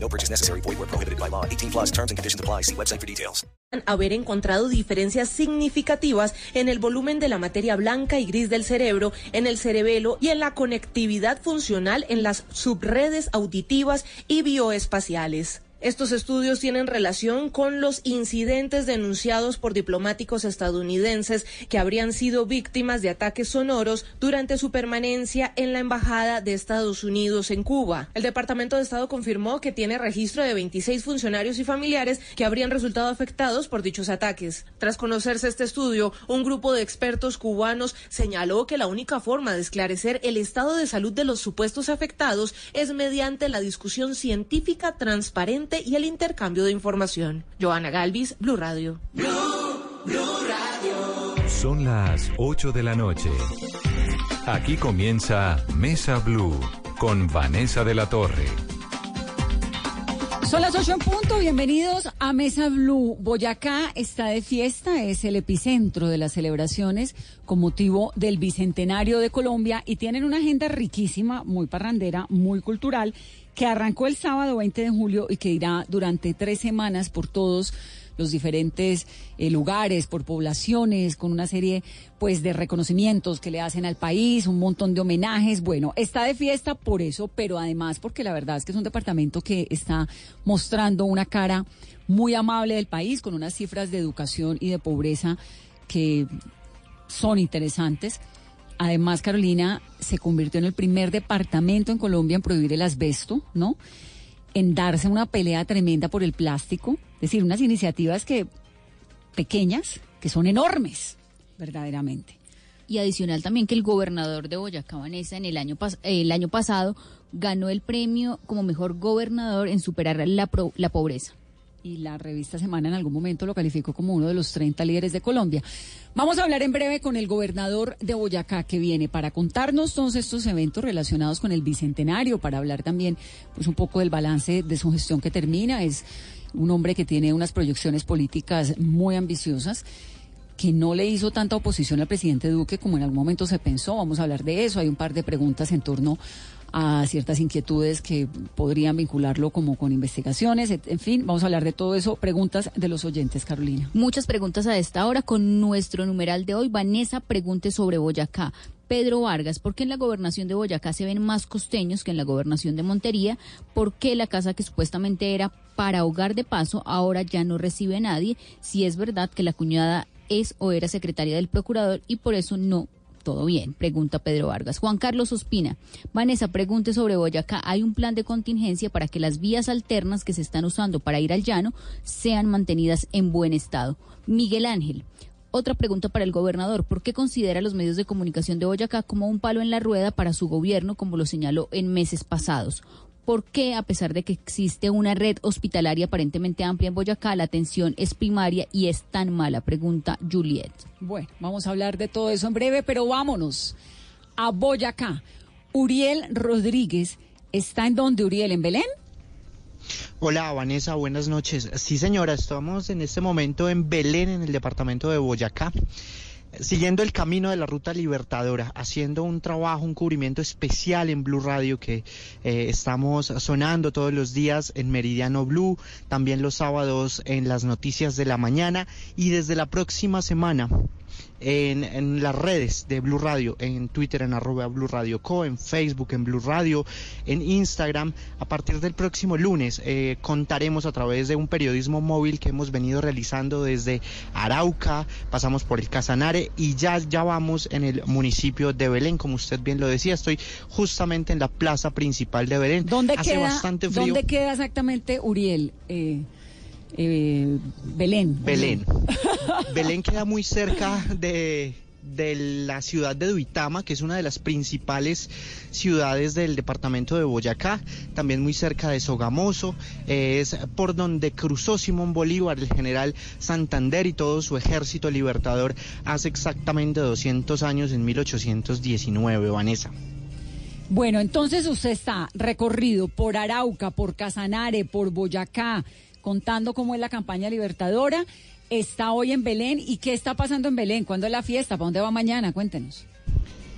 No purchase necessary. Void where prohibited by law. 18 plus terms and conditions apply. See website for details. haber encontrado diferencias significativas en el volumen de la materia blanca y gris del cerebro, en el cerebelo y en la conectividad funcional en las subredes auditivas y bioespaciales. Estos estudios tienen relación con los incidentes denunciados por diplomáticos estadounidenses que habrían sido víctimas de ataques sonoros durante su permanencia en la Embajada de Estados Unidos en Cuba. El Departamento de Estado confirmó que tiene registro de 26 funcionarios y familiares que habrían resultado afectados por dichos ataques. Tras conocerse este estudio, un grupo de expertos cubanos señaló que la única forma de esclarecer el estado de salud de los supuestos afectados es mediante la discusión científica transparente y el intercambio de información. Joana Galvis, Blue Radio. Son las 8 de la noche. Aquí comienza Mesa Blue con Vanessa de la Torre. Son las 8 en punto, bienvenidos a Mesa Blue. Boyacá está de fiesta, es el epicentro de las celebraciones con motivo del Bicentenario de Colombia y tienen una agenda riquísima, muy parrandera, muy cultural, que arrancó el sábado 20 de julio y que irá durante tres semanas por todos los diferentes eh, lugares, por poblaciones, con una serie pues de reconocimientos que le hacen al país, un montón de homenajes. Bueno, está de fiesta por eso, pero además porque la verdad es que es un departamento que está mostrando una cara muy amable del país, con unas cifras de educación y de pobreza que son interesantes. Además, Carolina se convirtió en el primer departamento en Colombia en prohibir el asbesto, ¿no? En darse una pelea tremenda por el plástico. Es decir, unas iniciativas que pequeñas, que son enormes, verdaderamente. Y adicional también que el gobernador de Boyacá, Vanessa, en el año, el año pasado ganó el premio como mejor gobernador en superar la, la pobreza y la revista Semana en algún momento lo calificó como uno de los 30 líderes de Colombia. Vamos a hablar en breve con el gobernador de Boyacá que viene para contarnos todos estos eventos relacionados con el bicentenario, para hablar también pues un poco del balance de su gestión que termina. Es un hombre que tiene unas proyecciones políticas muy ambiciosas que no le hizo tanta oposición al presidente Duque como en algún momento se pensó. Vamos a hablar de eso. Hay un par de preguntas en torno a ciertas inquietudes que podrían vincularlo como con investigaciones. En fin, vamos a hablar de todo eso. Preguntas de los oyentes, Carolina. Muchas preguntas a esta hora con nuestro numeral de hoy. Vanessa pregunte sobre Boyacá. Pedro Vargas, ¿por qué en la gobernación de Boyacá se ven más costeños que en la gobernación de Montería? ¿Por qué la casa que supuestamente era para hogar de paso ahora ya no recibe nadie? Si es verdad que la cuñada es o era secretaria del procurador y por eso no todo bien? Pregunta Pedro Vargas. Juan Carlos Ospina. Vanessa, pregunte sobre Boyacá. ¿Hay un plan de contingencia para que las vías alternas que se están usando para ir al llano sean mantenidas en buen estado? Miguel Ángel. Otra pregunta para el gobernador. ¿Por qué considera los medios de comunicación de Boyacá como un palo en la rueda para su gobierno, como lo señaló en meses pasados? ¿Por qué, a pesar de que existe una red hospitalaria aparentemente amplia en Boyacá, la atención es primaria y es tan mala? Pregunta Juliet. Bueno, vamos a hablar de todo eso en breve, pero vámonos a Boyacá. Uriel Rodríguez está en donde, Uriel, en Belén. Hola Vanessa, buenas noches. Sí señora, estamos en este momento en Belén, en el departamento de Boyacá siguiendo el camino de la ruta libertadora, haciendo un trabajo, un cubrimiento especial en Blue Radio que eh, estamos sonando todos los días en Meridiano Blue, también los sábados en las noticias de la mañana y desde la próxima semana en, las redes de Blue Radio, en Twitter en arroba Blue Radio Co, en Facebook en Blue Radio, en Instagram. A partir del próximo lunes eh, contaremos a través de un periodismo móvil que hemos venido realizando desde Arauca, pasamos por el Casanare y ya, ya vamos en el municipio de Belén, como usted bien lo decía, estoy justamente en la plaza principal de Belén. ¿Dónde, queda, ¿dónde queda exactamente Uriel? Eh, eh, Belén. Belén. Belén queda muy cerca de de la ciudad de Duitama, que es una de las principales ciudades del departamento de Boyacá, también muy cerca de Sogamoso, eh, es por donde cruzó Simón Bolívar, el general Santander y todo su ejército libertador hace exactamente 200 años, en 1819, Vanessa. Bueno, entonces usted está recorrido por Arauca, por Casanare, por Boyacá, contando cómo es la campaña libertadora. Está hoy en Belén. ¿Y qué está pasando en Belén? ¿Cuándo es la fiesta? ¿Para dónde va mañana? Cuéntenos.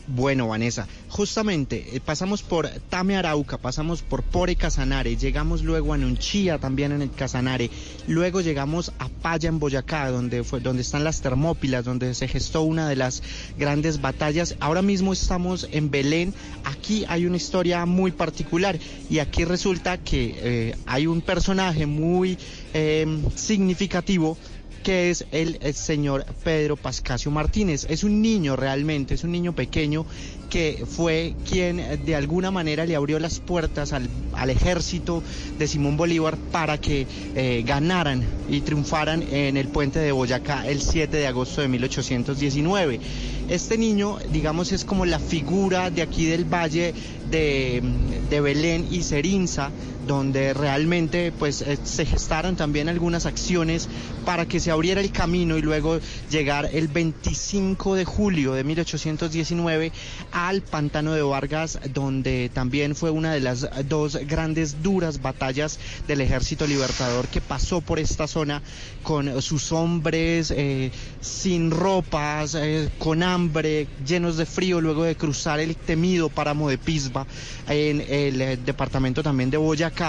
Bueno, Vanessa, justamente eh, pasamos por Tame Arauca, pasamos por Pore Casanare, llegamos luego a Nunchía también en el Casanare, luego llegamos a Paya en Boyacá, donde, fue, donde están las Termópilas, donde se gestó una de las grandes batallas. Ahora mismo estamos en Belén, aquí hay una historia muy particular y aquí resulta que eh, hay un personaje muy eh, significativo que es el, señor Pedro Pascasio Martínez. Es un niño realmente, es un niño pequeño que fue quien de alguna manera le abrió las puertas al, al ejército de Simón Bolívar para que eh, ganaran y triunfaran en el puente de Boyacá el 7 de agosto de 1819. Este niño, digamos, es como la figura de aquí del valle de, de Belén y Cerinza, donde realmente pues eh, se gestaron también algunas acciones para que se abriera el camino y luego llegar el 25 de julio de 1819 al pantano de Vargas, donde también fue una de las dos grandes duras batallas del ejército libertador que pasó por esta zona con sus hombres eh, sin ropas, eh, con hambre, llenos de frío, luego de cruzar el temido páramo de Pisba en el departamento también de Boyacá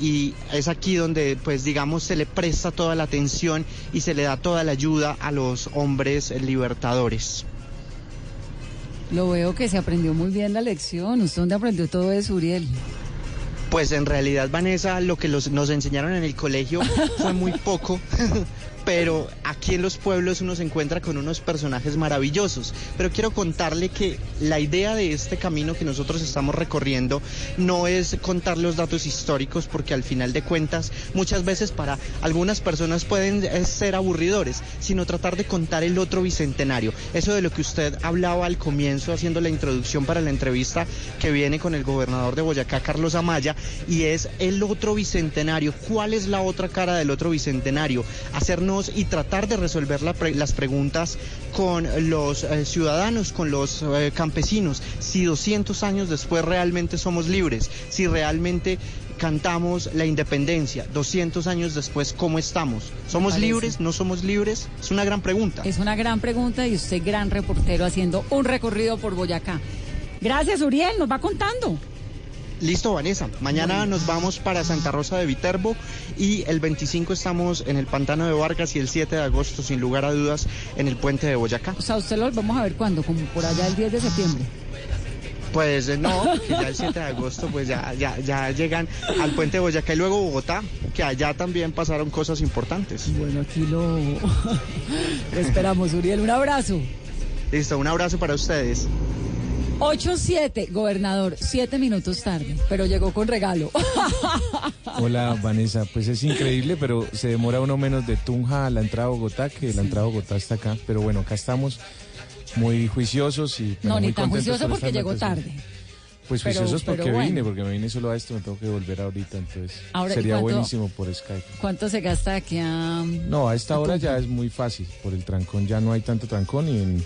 y es aquí donde pues digamos se le presta toda la atención y se le da toda la ayuda a los hombres libertadores. Lo veo que se aprendió muy bien la lección. ¿Usted dónde aprendió todo eso, Uriel? Pues en realidad, Vanessa, lo que los, nos enseñaron en el colegio fue muy poco, pero aquí en los pueblos uno se encuentra con unos personajes maravillosos. Pero quiero contarle que la idea de este camino que nosotros estamos recorriendo no es contar los datos históricos, porque al final de cuentas muchas veces para algunas personas pueden ser aburridores, sino tratar de contar el otro bicentenario. Eso de lo que usted hablaba al comienzo, haciendo la introducción para la entrevista que viene con el gobernador de Boyacá, Carlos Amaya, y es el otro bicentenario. ¿Cuál es la otra cara del otro bicentenario? Hacernos y tratar de resolver la pre las preguntas con los eh, ciudadanos, con los eh, campesinos, si 200 años después realmente somos libres, si realmente cantamos la independencia, 200 años después, ¿cómo estamos? ¿Somos libres? ¿No somos libres? Es una gran pregunta. Es una gran pregunta y usted gran reportero haciendo un recorrido por Boyacá. Gracias, Uriel, nos va contando. Listo, Vanessa. Mañana nos vamos para Santa Rosa de Viterbo y el 25 estamos en el Pantano de Vargas y el 7 de agosto, sin lugar a dudas, en el puente de Boyacá. O sea, usted lo vamos a ver cuándo, como por allá el 10 de septiembre. Pues no, que ya el 7 de agosto pues ya, ya, ya llegan al puente de Boyacá y luego Bogotá, que allá también pasaron cosas importantes. Bueno, aquí lo, lo esperamos, Uriel. Un abrazo. Listo, un abrazo para ustedes. 8-7, gobernador, siete minutos tarde, pero llegó con regalo. Hola, Vanessa. Pues es increíble, pero se demora uno menos de Tunja a la entrada a Bogotá, que sí. la entrada a Bogotá está acá. Pero bueno, acá estamos muy juiciosos y. No, muy ni tan juicioso porque llegó tarde. Pues Pero- juiciosos porque bueno. vine, porque me vine solo a esto, me tengo que volver ahorita, entonces Ahora, ¿y sería cuánto- buenísimo por Skype. ¿Cuánto se gasta aquí a.? No, a esta a hora ya es muy fácil, por el trancón ya no hay tanto trancón y en-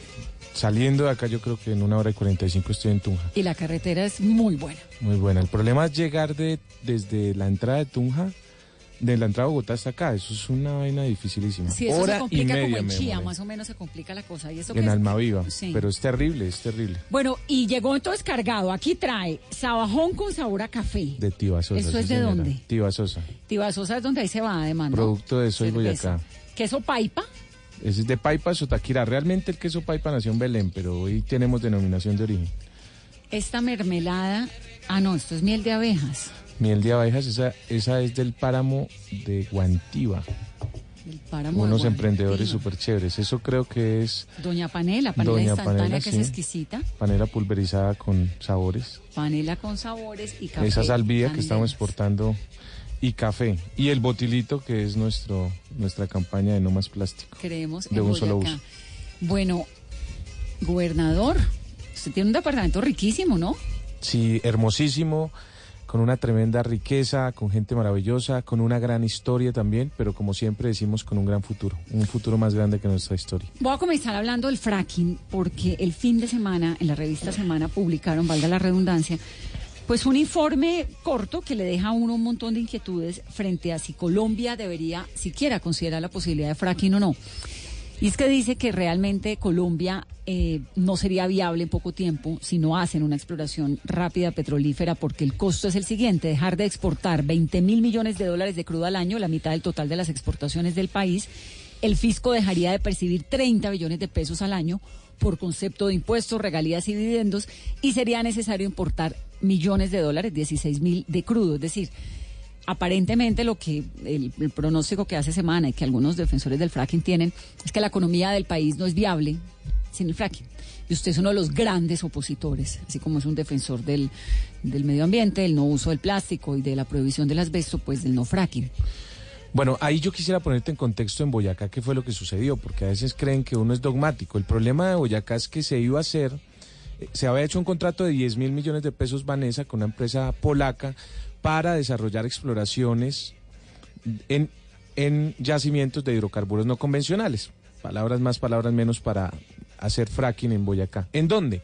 saliendo de acá yo creo que en una hora y 45 estoy en Tunja. Y la carretera es muy buena. Muy buena. El problema es llegar de, desde la entrada de Tunja, de la entrada a Bogotá hasta acá, eso es una vaina dificilísima. Sí, eso hora se complica y media como en me Chía, más o menos se complica la cosa. ¿Y eso En? Almaviva, Sí. pero es terrible, es terrible. Bueno, y llegó entonces cargado. Aquí trae sabajón con sabor a café. De Tiva Sosa. ¿Eso es de señora. dónde? Tiva Sosa. Tibasosa es donde ahí se va, además. ¿no? Producto de Soy Cerveza. Boyacá. Queso paipa. Ese es de Paipa Sotaquira. Realmente el queso Paipa nació en Belén, pero hoy tenemos denominación de origen. Esta mermelada. Ah, no, esto es miel de abejas. Miel de abejas, esa, esa es del páramo de Guantiva. Del páramo de Unos Guantiva. emprendedores súper chéveres. Eso creo que es Doña Panela, panela Doña instantánea Panela, que sí. es exquisita. panela pulverizada con sabores. Panela con sabores y café. Esa salvia que estamos exportando y café. Y el botilito que es nuestro nuestra campaña de no más plástico. Creemos de en un solo Boyacá. uso. Bueno, Gobernador, usted tiene un departamento riquísimo, ¿no? Sí, hermosísimo, con una tremenda riqueza, con gente maravillosa, con una gran historia también, pero como siempre decimos, con un gran futuro, un futuro más grande que nuestra historia. Voy a comenzar hablando del fracking porque el fin de semana, en la revista Semana, publicaron, valga la redundancia, pues un informe corto que le deja a uno un montón de inquietudes frente a si Colombia debería siquiera considerar la posibilidad de fracking o no. Y es que dice que realmente Colombia eh, no sería viable en poco tiempo si no hacen una exploración rápida petrolífera, porque el costo es el siguiente, dejar de exportar 20 mil millones de dólares de crudo al año, la mitad del total de las exportaciones del país, el fisco dejaría de percibir 30 billones de pesos al año por concepto de impuestos, regalías y dividendos, y sería necesario importar millones de dólares, 16 mil de crudo, es decir, aparentemente lo que el, pronóstico que hace semana y que algunos defensores del fracking tienen es que la economía del país no es viable sin el fracking. Y usted es uno de los grandes opositores, así como es un defensor del, del medio ambiente, del no uso del plástico y de la prohibición del asbesto, pues del no fracking. Bueno, ahí yo quisiera ponerte en contexto en Boyacá qué fue lo que sucedió, porque a veces creen que uno es dogmático. El problema de Boyacá es que se iba a hacer, se había hecho un contrato de 10 mil millones de pesos Vanessa con una empresa polaca para desarrollar exploraciones en, en yacimientos de hidrocarburos no convencionales. Palabras más, palabras menos para hacer fracking en Boyacá. ¿En dónde?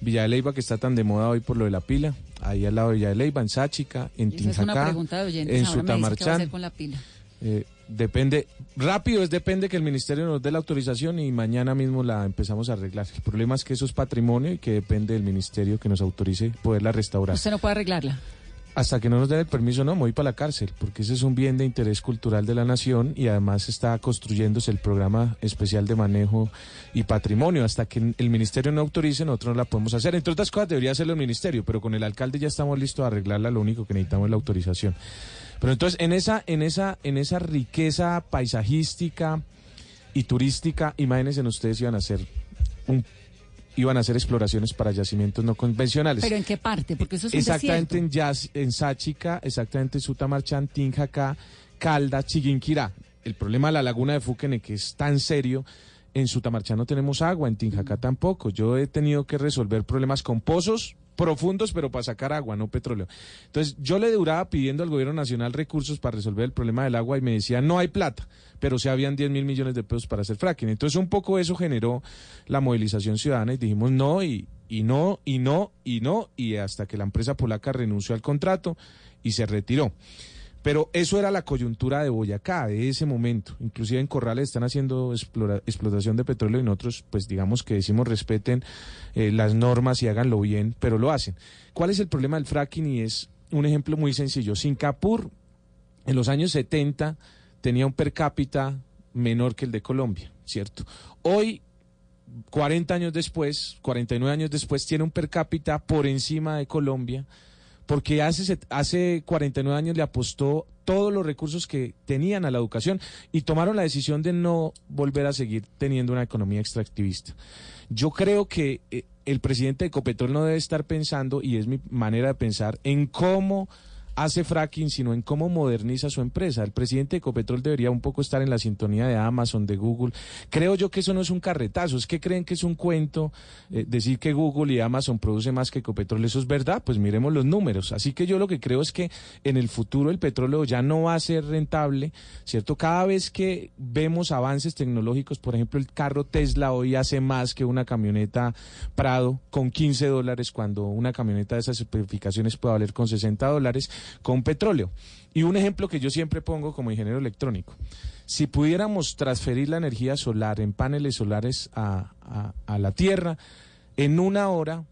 Villa que está tan de moda hoy por lo de la pila, ahí al lado de Leyva, en Sáchica, en Tinjacá, en Sutamarchán. con la pila. Eh, depende, rápido es depende que el ministerio nos dé la autorización y mañana mismo la empezamos a arreglar. El problema es que eso es patrimonio y que depende del ministerio que nos autorice poderla restaurar. Usted no puede arreglarla. Hasta que no nos den el permiso, no, me voy para la cárcel, porque ese es un bien de interés cultural de la nación y además está construyéndose el programa especial de manejo y patrimonio. Hasta que el ministerio no autorice, nosotros no la podemos hacer. Entre otras cosas, debería hacerlo el ministerio, pero con el alcalde ya estamos listos a arreglarla, lo único que necesitamos es la autorización. Pero entonces, en esa, en esa, en esa riqueza paisajística y turística, imagínense ustedes iban a hacer un iban a hacer exploraciones para yacimientos no convencionales. ¿Pero en qué parte? Porque eso es un Exactamente desierto. en, Yaz, en Sáchica, exactamente en Sutamarchán, Tinjacá, Calda, Chiquinquirá. El problema de la laguna de Fuquene, que es tan serio, en Sutamarchán no tenemos agua, en Tinjacá tampoco. Yo he tenido que resolver problemas con pozos profundos, pero para sacar agua, no petróleo. Entonces, yo le duraba pidiendo al gobierno nacional recursos para resolver el problema del agua y me decía, no hay plata, pero se habían 10 mil millones de pesos para hacer fracking. Entonces, un poco eso generó la movilización ciudadana y dijimos no, y, y no, y no, y no, y hasta que la empresa polaca renunció al contrato y se retiró. Pero eso era la coyuntura de Boyacá, de ese momento. Inclusive en Corrales están haciendo explotación de petróleo y nosotros, pues digamos que decimos respeten eh, las normas y háganlo bien, pero lo hacen. ¿Cuál es el problema del fracking? Y es un ejemplo muy sencillo. Singapur en los años 70 tenía un per cápita menor que el de Colombia, ¿cierto? Hoy 40 años después, 49 años después, tiene un per cápita por encima de Colombia porque hace, hace 49 años le apostó todos los recursos que tenían a la educación y tomaron la decisión de no volver a seguir teniendo una economía extractivista. Yo creo que eh, el presidente de Ecopetrol no debe estar pensando, y es mi manera de pensar, en cómo hace fracking, sino en cómo moderniza su empresa. El presidente de Ecopetrol debería un poco estar en la sintonía de Amazon, de Google. Creo yo que eso no es un carretazo, es que creen que es un cuento eh, decir que Google y Amazon producen más que Ecopetrol. Eso es verdad, pues miremos los números. Así que yo lo que creo es que en el futuro el petróleo ya no va a ser rentable, ¿cierto? Cada vez que vemos avances tecnológicos, por ejemplo, el carro Tesla hoy hace más que una camioneta Prado con 15 dólares, cuando una camioneta de esas especificaciones puede valer con 60 dólares con petróleo. Y un ejemplo que yo siempre pongo como ingeniero electrónico. Si pudiéramos transferir la energía solar en paneles solares a, a, la Tierra, en una hora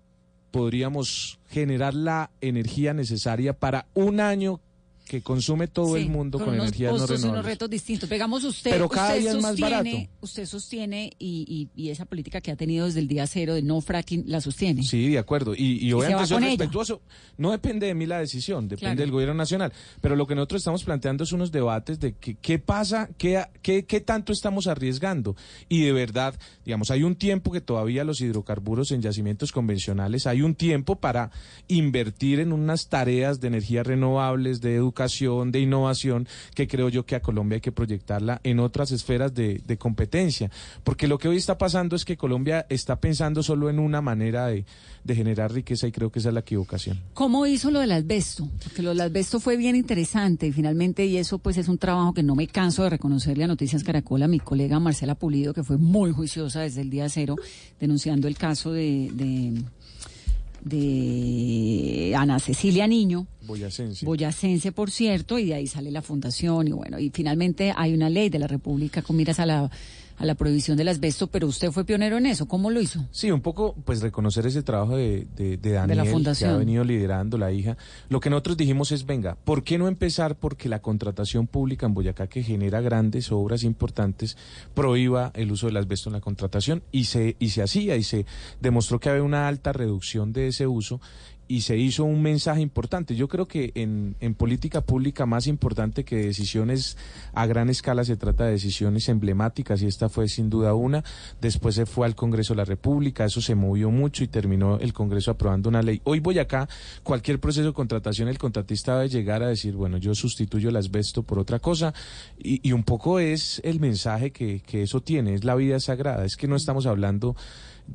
podríamos generar la energía necesaria para un año que consume todo Sí, el mundo con, con energías no y unos renovables. retos distintos. Digamos, usted, Pero cada usted día es más sostiene, barato. usted sostiene y, y- y esa política que ha tenido desde el día cero de no fracking la sostiene. Sí, de acuerdo. Y, y obviamente soy ella. respetuoso. No depende de mí la decisión, depende Claro. del gobierno nacional. Pero lo que nosotros estamos planteando es unos debates de que- qué pasa, qué, qué, qué tanto estamos arriesgando. Y de verdad, digamos, hay un tiempo que todavía los hidrocarburos en yacimientos convencionales, hay un tiempo para invertir en unas tareas de energías renovables, de educación de innovación, que creo yo que a Colombia hay que proyectarla en otras esferas de, de competencia. Porque lo que hoy está pasando es que Colombia está pensando solo en una manera de, de generar riqueza y creo que esa es la equivocación. ¿Cómo hizo lo del asbesto? Porque lo del asbesto fue bien interesante y finalmente, y eso pues es un trabajo que no me canso de reconocerle a Noticias Caracol a mi colega Marcela Pulido, que fue muy juiciosa desde el día cero, denunciando el caso de, de, de Ana Cecilia Niño. Boyacense. Boyacense, por cierto, y de ahí sale la fundación y bueno, y finalmente hay una ley de la República con miras a la a la prohibición del asbesto, pero usted fue pionero en eso. ¿Cómo lo hizo? Sí, un poco, pues reconocer ese trabajo de, de, de Daniel, la que fundación. ha venido liderando la hija. Lo que nosotros dijimos es, venga, ¿por qué no empezar porque la contratación pública en Boyacá, que genera grandes obras importantes, prohíba el uso del asbesto en la contratación? Y se, y se hacía, y se demostró que había una alta reducción de ese uso y se hizo un mensaje importante. Yo creo que en, en, política pública más importante que decisiones a gran escala se trata de decisiones emblemáticas y esta fue sin duda una. Después se fue al Congreso de la República, eso se movió mucho y terminó el Congreso aprobando una ley. Hoy voy acá, cualquier proceso de contratación, el contratista debe llegar a decir, bueno, yo sustituyo el asbesto por otra cosa y, y un poco es el mensaje que, que eso tiene, es la vida sagrada, es que no estamos hablando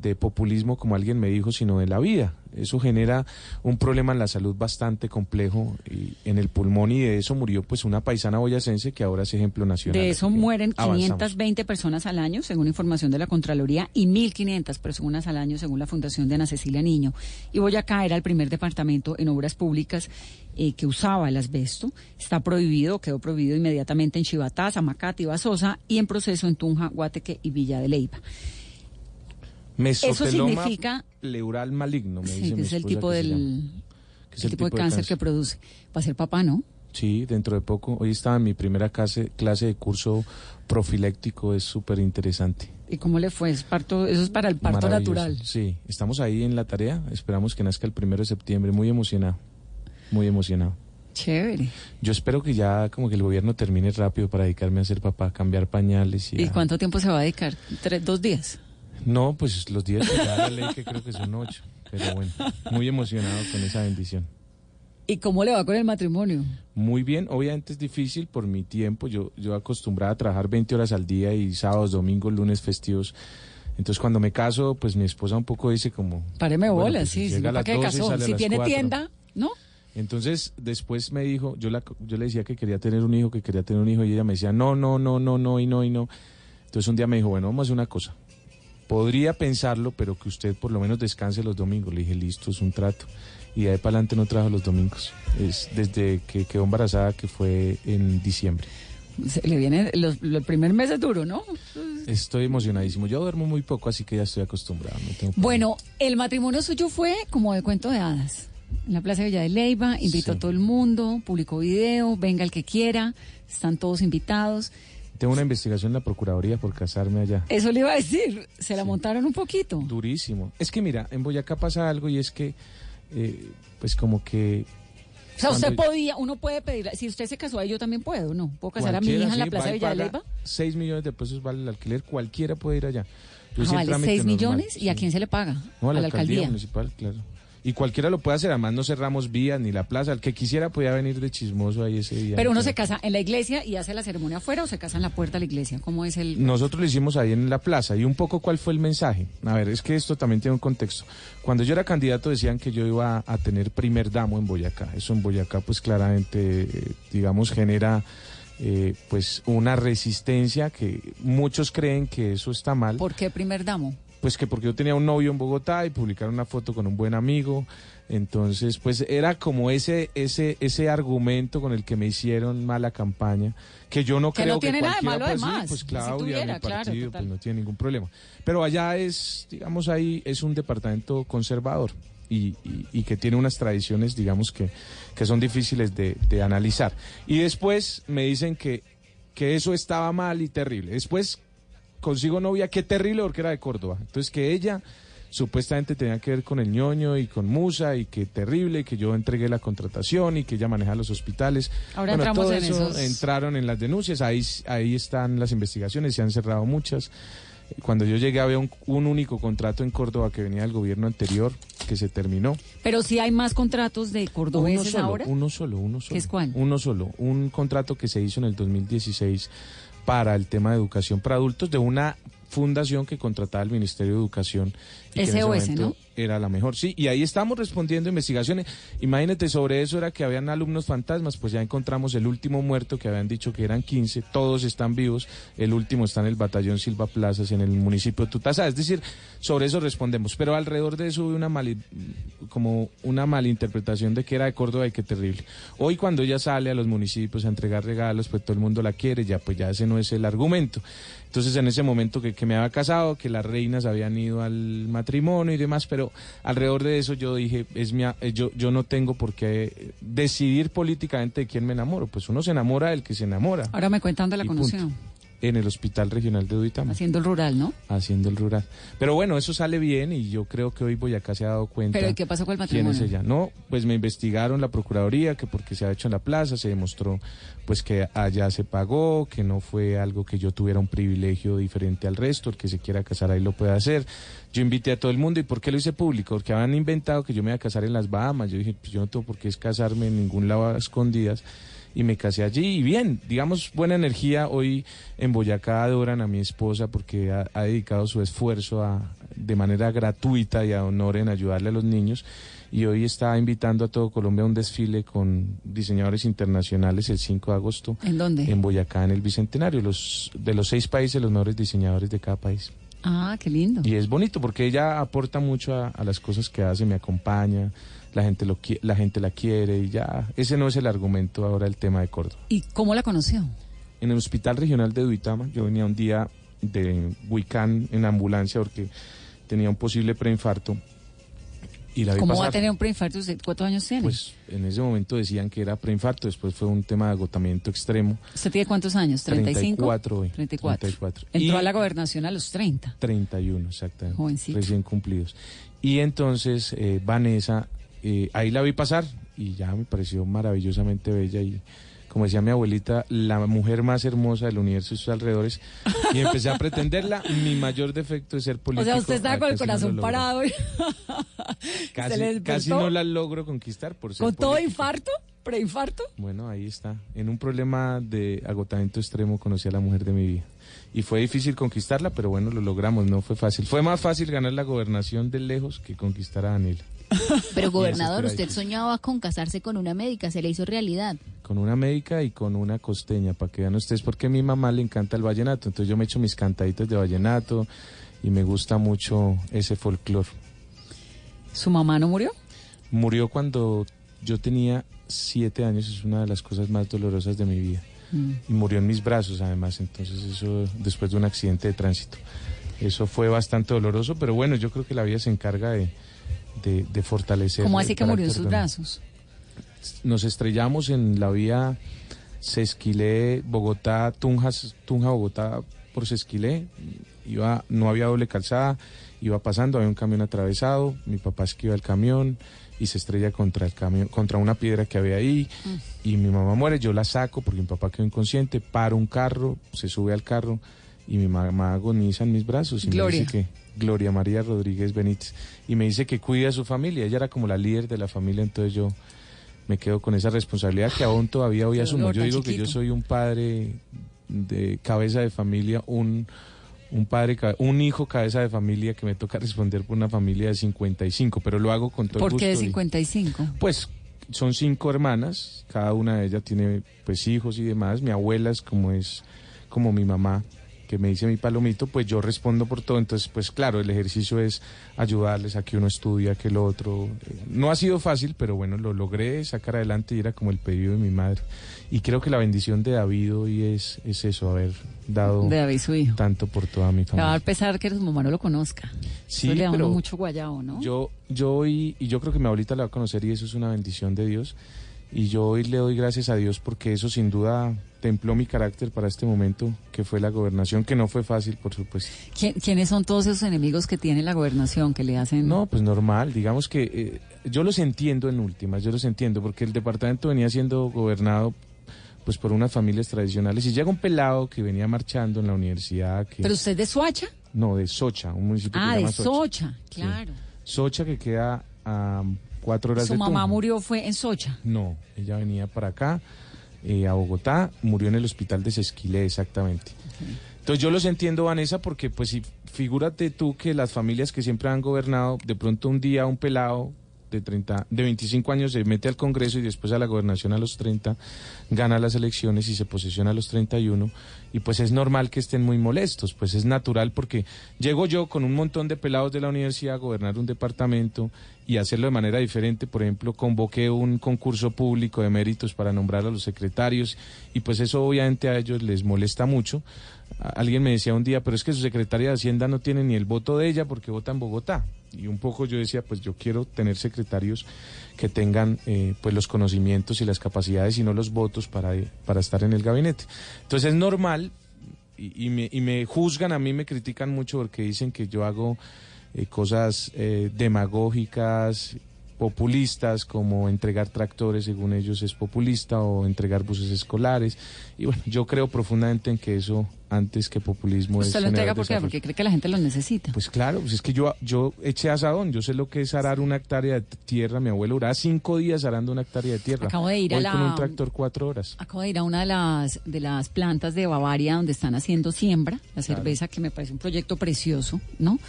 de populismo, como alguien me dijo, sino de la vida. Eso genera un problema en la salud bastante complejo y en el pulmón y de eso murió pues una paisana boyacense que ahora es ejemplo nacional. De eso mueren Avanzamos. 520 personas al año, según información de la Contraloría, y 1.500 personas al año, según la Fundación de Ana Cecilia Niño. Y Boyacá era el primer departamento en obras públicas eh, que usaba el asbesto. Está prohibido, quedó prohibido inmediatamente en Chivatá, Zamacate y Basosa, y en proceso en Tunja, Guateque y Villa de Leyva. Mesoteloma Eso significa- pleural maligno, me Sí, dice que es el tipo del llama. Que es el tipo de cáncer que produce. Va a ser papá, ¿no? Sí, dentro de poco. Hoy estaba en mi primera clase, clase de curso profiléctico, es súper interesante. ¿Y cómo le fue? Es parto, eso es para el parto natural. Sí, estamos ahí en la tarea, esperamos que nazca el primero de septiembre, muy emocionado, muy emocionado. Chévere. Yo espero que ya como que el gobierno termine rápido para dedicarme a ser papá, cambiar pañales y... ¿Y a- cuánto tiempo se va a dedicar? ¿Tres, ¿Dos días? No, pues los días que da la ley que creo que son ocho, pero bueno, muy emocionado con esa bendición. ¿Y cómo le va con el matrimonio? Muy bien, obviamente es difícil por mi tiempo. Yo, yo acostumbraba a trabajar 20 horas al día y sábados, domingos, lunes festivos. Entonces cuando me caso, pues mi esposa un poco dice como... Páreme bueno, bolas, pues, sí. Si llega no, a ¿para las qué 12 y casó? sale a Si las tiene 4. tienda, ¿no? Entonces después me dijo, yo, la, yo le decía que quería tener un hijo, que quería tener un hijo y ella me decía, no, no, no, no, no y no y no. Entonces un día me dijo, bueno, vamos a hacer una cosa. Podría pensarlo, pero que usted por lo menos descanse los domingos. Le dije, listo, es un trato. Y de ahí para adelante no trabajo los domingos. Es desde que quedó embarazada, que fue en diciembre. Se le viene, los, el primer mes es duro, ¿no? Estoy emocionadísimo. Yo duermo muy poco, así que ya estoy acostumbrado. no. Bueno, el matrimonio suyo fue como de cuento de hadas. En la Plaza Villa de Leyva, invitó Sí. a todo el mundo, publicó video, venga el que quiera, están todos invitados. Tengo una investigación en la Procuraduría por casarme allá. Eso le iba a decir, se la montaron un poquito. Durísimo. Es que mira, en Boyacá pasa algo y es que, eh, pues como que... O sea, usted podía, uno puede pedir, si usted se casó ahí, yo también puedo, ¿no? ¿Puedo casar a mi hija en la Plaza y Villa de paga Leyva? 6 millones de pesos vale el alquiler, cualquiera puede ir allá. Yo Ah, vale, trámite 6 normal, millones, ¿y a quién se le paga? No, a la, a la alcaldía, alcaldía. municipal, claro. Y cualquiera lo puede hacer, además no cerramos vías ni la plaza. El que quisiera podía venir de chismoso ahí ese día. Pero uno se casa en la iglesia y hace la ceremonia afuera o se casa en la puerta de la iglesia. ¿Cómo es el...? Nosotros lo hicimos ahí en la plaza. ¿Y un poco cuál fue el mensaje? A ver, es que esto también tiene un contexto. Cuando yo era candidato decían que yo iba a tener primer damo en Boyacá. Eso en Boyacá pues claramente, eh, digamos, genera eh, pues una resistencia que muchos creen que eso está mal. ¿Por qué primer damo? Pues que porque yo tenía un novio en Bogotá y publicaron una foto con un buen amigo. Entonces, pues era como ese, ese, ese argumento con el que me hicieron mala campaña, que yo no Que creo no tiene que nada de malo, pues, sí, además. pues Si Claudia, tuviera, mi claro, partido, total. pues no tiene ningún problema. Pero allá es, digamos, ahí es un departamento conservador y, y- y que tiene unas tradiciones, digamos, que, que son difíciles de, de analizar. Y después me dicen que, que eso estaba mal y terrible. Después consigo novia, qué terrible porque era de Córdoba. Entonces que ella supuestamente tenía que ver con el ñoño y con Musa y que terrible, que yo entregué la contratación y que ella maneja los hospitales. Ahora bueno, entramos todo en eso esos- entraron en las denuncias, ahí, ahí están las investigaciones, se han cerrado muchas. Cuando yo llegué había un, un único contrato en Córdoba que venía del gobierno anterior que se terminó. Pero si hay más contratos de Uno cordobeses solo, ahora. uno solo, uno solo. ¿Qué es cuál? Uno solo, un contrato que se hizo en el 2016 para el tema de educación para adultos de una fundación que contrataba el Ministerio de Educación y que SOS, ¿no? era la mejor. Sí, y ahí estamos respondiendo investigaciones. Imagínate, sobre eso era que habían alumnos fantasmas, pues ya encontramos el último muerto que habían dicho que eran 15, todos están vivos, el último está en el batallón Silva Plazas en el municipio de Tutasa, es decir, sobre eso respondemos, pero alrededor de eso hubo una mali- como una malinterpretación de que era de Córdoba y qué terrible. Hoy cuando ella sale a los municipios a entregar regalos, pues todo el mundo la quiere, ya pues ya ese no es el argumento. Entonces en ese momento que, que me había casado, que las reinas habían ido al matrimonio y demás, pero alrededor de eso yo dije, es mi, eh, yo, yo no tengo por qué decidir políticamente de quién me enamoro, pues uno se enamora del que se enamora. Ahora me cuentan dónde la punto. En el Hospital Regional de Duitama Haciendo el rural, ¿no? haciendo el rural. Pero bueno, eso sale bien y yo creo que hoy Boyacá se ha dado cuenta. Pero ¿y qué pasó con el ¿Quién es matrimonio? ella? No, pues me investigaron la Procuraduría, que porque se ha hecho en la plaza, se demostró pues que allá se pagó, que no fue algo que yo tuviera un privilegio diferente al resto, el que se quiera casar ahí lo puede hacer. Yo invité a todo el mundo, ¿y por qué lo hice público? Porque habían inventado que yo me iba a casar en las Bahamas. Yo dije, pues yo no tengo por qué es casarme en ningún lado a escondidas. Y me casé allí y bien, digamos, buena energía. Hoy en Boyacá adoran a mi esposa porque ha, ha dedicado su esfuerzo a, de manera gratuita y a honor en ayudarle a los niños. Y hoy está invitando a todo Colombia a un desfile con diseñadores internacionales el 5 de agosto ¿En dónde? en Boyacá, en el Bicentenario. Los, de los seis países, los mejores diseñadores de cada país. Ah, qué lindo. Y es bonito porque ella aporta mucho a, a las cosas que hace, me acompaña, la gente, lo, la gente la quiere y ya. Ese no es el argumento ahora el tema de Córdoba. ¿Y cómo la conoció? En el Hospital Regional de Duitama, yo venía un día de Huicán en ambulancia porque tenía un posible preinfarto y la ¿Cómo va pasar. a tener un preinfarto? ¿Usted ¿Cuántos años tiene? Pues en ese momento decían que era preinfarto, después fue un tema de agotamiento extremo. ¿Usted tiene cuántos años? ¿35? 34 hoy. 34. 34. Entró Y- a la gobernación a los 30. 31, exactamente. Jovencito. Recién cumplidos. Y entonces eh, Vanessa, eh, ahí la vi pasar y ya me pareció maravillosamente bella y como decía mi abuelita, la mujer más hermosa del universo y sus alrededores. Y empecé a pretenderla. Mi mayor defecto es ser O político. sea, usted estaba Ah, con el no corazón logro. parado. y- ¿Se le Casi, casi no la logro conquistar por ser ¿Con todo infarto? ¿Preinfarto? Bueno, ahí está. En un problema de agotamiento extremo conocí a la mujer de mi vida. Y fue difícil conquistarla, pero bueno, lo logramos, no fue fácil. Fue más fácil ganar la gobernación de lejos que conquistar a Daniela. Pero gobernador, usted soñaba con casarse con una médica, se le hizo realidad. Con una médica y con una costeña, para que vean ustedes, porque a mi mamá le encanta el vallenato. Entonces yo me echo mis cantaditos de vallenato y me gusta mucho ese folclore. ¿Su mamá no murió? Murió cuando yo tenía siete años, es una de las cosas más dolorosas de mi vida. Mm. y murió en mis brazos además, entonces eso después de un accidente de tránsito. Eso fue bastante doloroso, pero bueno, yo creo que la vida se encarga de, de, de fortalecer. ¿Cómo así que murió en sus brazos? Nos estrellamos en la vía Sesquilé, Bogotá, Tunja, Tunja, Bogotá por Sesquilé. Iba, no había doble calzada, iba pasando, había un camión atravesado, mi papá esquiva el camión y se estrella contra el camión, contra una piedra que había ahí y mi mamá muere, yo la saco porque mi papá quedó inconsciente, paro un carro, se sube al carro y mi mamá agoniza en mis brazos y Gloria. me dice que Gloria María Rodríguez Benítez y me dice que cuide a su familia, ella era como la líder de la familia, entonces yo me quedo con esa responsabilidad que aún todavía hoy asumo. Yo digo que yo soy un padre de cabeza de familia, un un padre, un hijo cabeza de familia que me toca responder por una familia de 55, pero lo hago con todo el ¿Por qué de gusto y- 55? pues son cinco hermanas, cada una de ellas tiene pues hijos y demás. Mi abuela es como es como mi mamá, que me dice mi palomito, pues yo respondo por todo. Entonces, pues claro, el ejercicio es ayudarles a que uno estudie, a que el otro. eh, No ha sido fácil, pero bueno, lo logré sacar adelante y era como el pedido de mi madre. Y creo que la bendición de David hoy es, es eso, haber dado De David, su hijo. tanto por toda mi a familia. dar pesar que su mamá no lo conozca. Sí, Eso le da a uno pero mucho guayao, ¿no? yo, yo hoy, y yo creo que mi abuelita la va a conocer y eso es una bendición de Dios. Y yo hoy le doy gracias a Dios porque eso sin duda templó mi carácter para este momento, que fue la gobernación, que no fue fácil, por supuesto. ¿Quién- ¿Quiénes son todos esos enemigos que tiene la gobernación que le hacen? No, pues normal, digamos que eh, yo los entiendo en últimas, yo los entiendo, porque el departamento venía siendo gobernado pues por unas familias tradicionales y llega un pelado que venía marchando en la universidad, que ¿Pero usted es de Soacha? no, de Socha, un municipio que Ah, se de llama Socha, claro. Socha que queda a cuatro horas Su de mamá Tunja. murió fue en Socha. No, ella venía para acá, eh, a Bogotá, murió en el hospital de Sesquilé exactamente. Entonces yo los entiendo, Vanessa, porque pues si figúrate tú que las familias que siempre han gobernado, de pronto un día un pelado de 30, de 25 años se mete al Congreso y después a la gobernación a los 30, gana las elecciones y se posesiona a los 31 y pues es normal que estén muy molestos, pues es natural porque llego yo con un montón de pelados de la universidad a gobernar un departamento y hacerlo de manera diferente, por ejemplo, convoqué un concurso público de méritos para nombrar a los secretarios y pues eso obviamente a ellos les molesta mucho. Alguien me decía un día, pero es que su secretaria de Hacienda no tiene ni el voto de ella porque vota en Bogotá. Y un poco yo decía, pues yo quiero tener secretarios que tengan eh, pues los conocimientos y las capacidades y no los votos para, para estar en el gabinete. Entonces es normal y, y me, y me juzgan, a mí me critican mucho porque dicen que yo hago eh, cosas eh, demagógicas, populistas, como entregar tractores, según ellos es populista, o entregar buses escolares. Y bueno, yo creo profundamente en que eso, antes que populismo, es Usted lo generar entrega porque, porque cree que la gente lo necesita. Pues claro, pues es que yo, yo eché asadón, yo sé lo que es arar una hectárea de tierra, mi abuelo duraba cinco días arando una hectárea de tierra. Acabo de ir a la- con un tractor cuatro horas. Acabo de ir a una de las, de las plantas de Bavaria donde están haciendo siembra, la cerveza, que me parece un proyecto precioso, ¿no?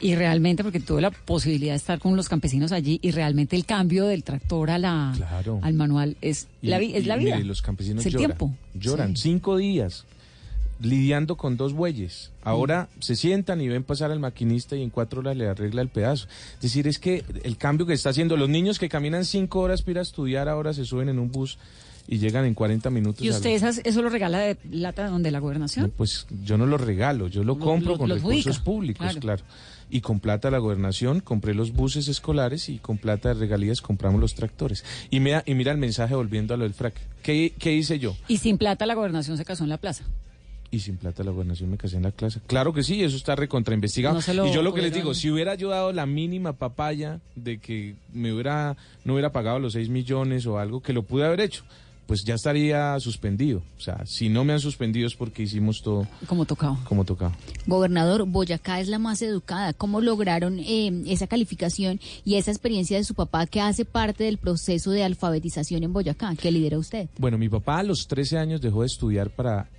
Y realmente, porque tuve la posibilidad de estar con los campesinos allí, y realmente el cambio del tractor a la, Claro. al manual es, Y- la, es y la vida. mire, los campesinos es el lloran, tiempo. lloran Sí. cinco días lidiando con dos bueyes. Ahora Mm. se sientan y ven pasar al maquinista y en cuatro horas le arregla el pedazo. Es decir, es que el cambio que está haciendo, los niños que caminan cinco horas para ir a estudiar ahora se suben en un bus y llegan en 40 minutos. ¿Y usted esas- eso lo regala de plata donde la gobernación? No, pues yo no lo regalo, yo lo compro lo- con lo recursos públicos, claro. claro. Y con plata de la gobernación compré los buses escolares y con plata de regalías compramos los tractores. Y mira, y mira el mensaje volviendo a lo del frac. ¿Qué, qué hice yo? Y sin plata la gobernación se casó en la plaza. Y sin plata la gobernación me casé en la clase. Claro que sí, eso está recontrainvestigado. No y yo lo que les digo, si hubiera yo dado la mínima papaya de que me hubiera, no hubiera pagado los 6 millones o algo, que lo pude haber hecho, pues ya estaría suspendido. O sea, si no me han suspendido es porque hicimos todo Como tocaba. como tocaba. Gobernador, Boyacá es la más educada. ¿Cómo lograron eh, esa calificación y esa experiencia de su papá que hace parte del proceso de alfabetización en Boyacá que lidera usted? Bueno, mi papá a los 13 años dejó de estudiar para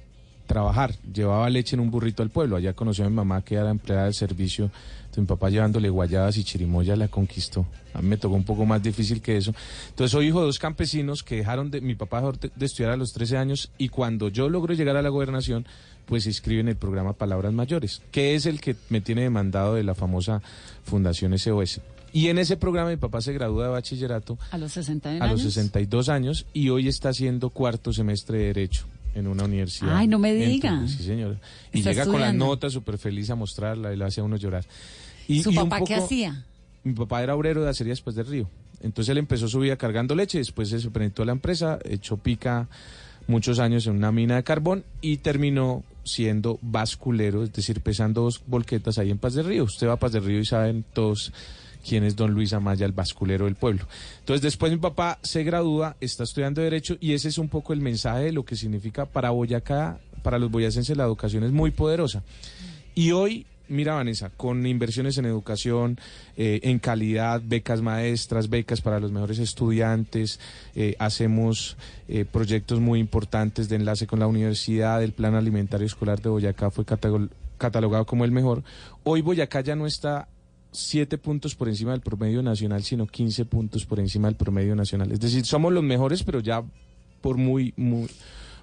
trabajar. Llevaba leche en un burrito al pueblo. Allá conoció a mi mamá que era empleada del servicio. Entonces, mi papá llevándole guayadas y chirimoya la conquistó. A mí me tocó un poco más difícil que eso. Entonces soy hijo de dos campesinos que dejaron de... Mi papá dejó de estudiar a los 13 años y cuando yo logro llegar a la gobernación, pues se inscribe en el programa Palabras Mayores, que es el que me tiene demandado de la famosa Fundación SOS. Y en ese programa mi papá se gradúa de bachillerato A los 60 años. a los 62 años y hoy está haciendo cuarto semestre de Derecho en una universidad. Ay, no me diga. Sí, señora. Y Está llega con la nota súper feliz a mostrarla y lo hace a uno llorar. Y, ¿Su y papá qué poco- hacía? Mi papá era obrero de acería después del río. Entonces él empezó su vida cargando leche, después se presentó a la empresa, echó pica muchos años en una mina de carbón y terminó siendo basculero, es decir, pesando dos volquetas ahí en Paz del Río. Usted va a Paz del Río y saben todos quién es don Luis Amaya, el basculero del pueblo. Entonces después mi papá se gradúa, está estudiando Derecho y ese es un poco el mensaje de lo que significa para Boyacá, para los boyacenses la educación es muy poderosa. Y hoy, mira Vanessa, con inversiones en educación, eh, en calidad, becas maestras, becas para los mejores estudiantes, eh, hacemos eh, proyectos muy importantes de enlace con la universidad, el plan alimentario escolar de Boyacá fue catalogado como el mejor. Hoy Boyacá ya no está siete puntos por encima del promedio nacional, sino 15 puntos por encima del promedio nacional. Es decir, somos los mejores, pero ya por muy, muy...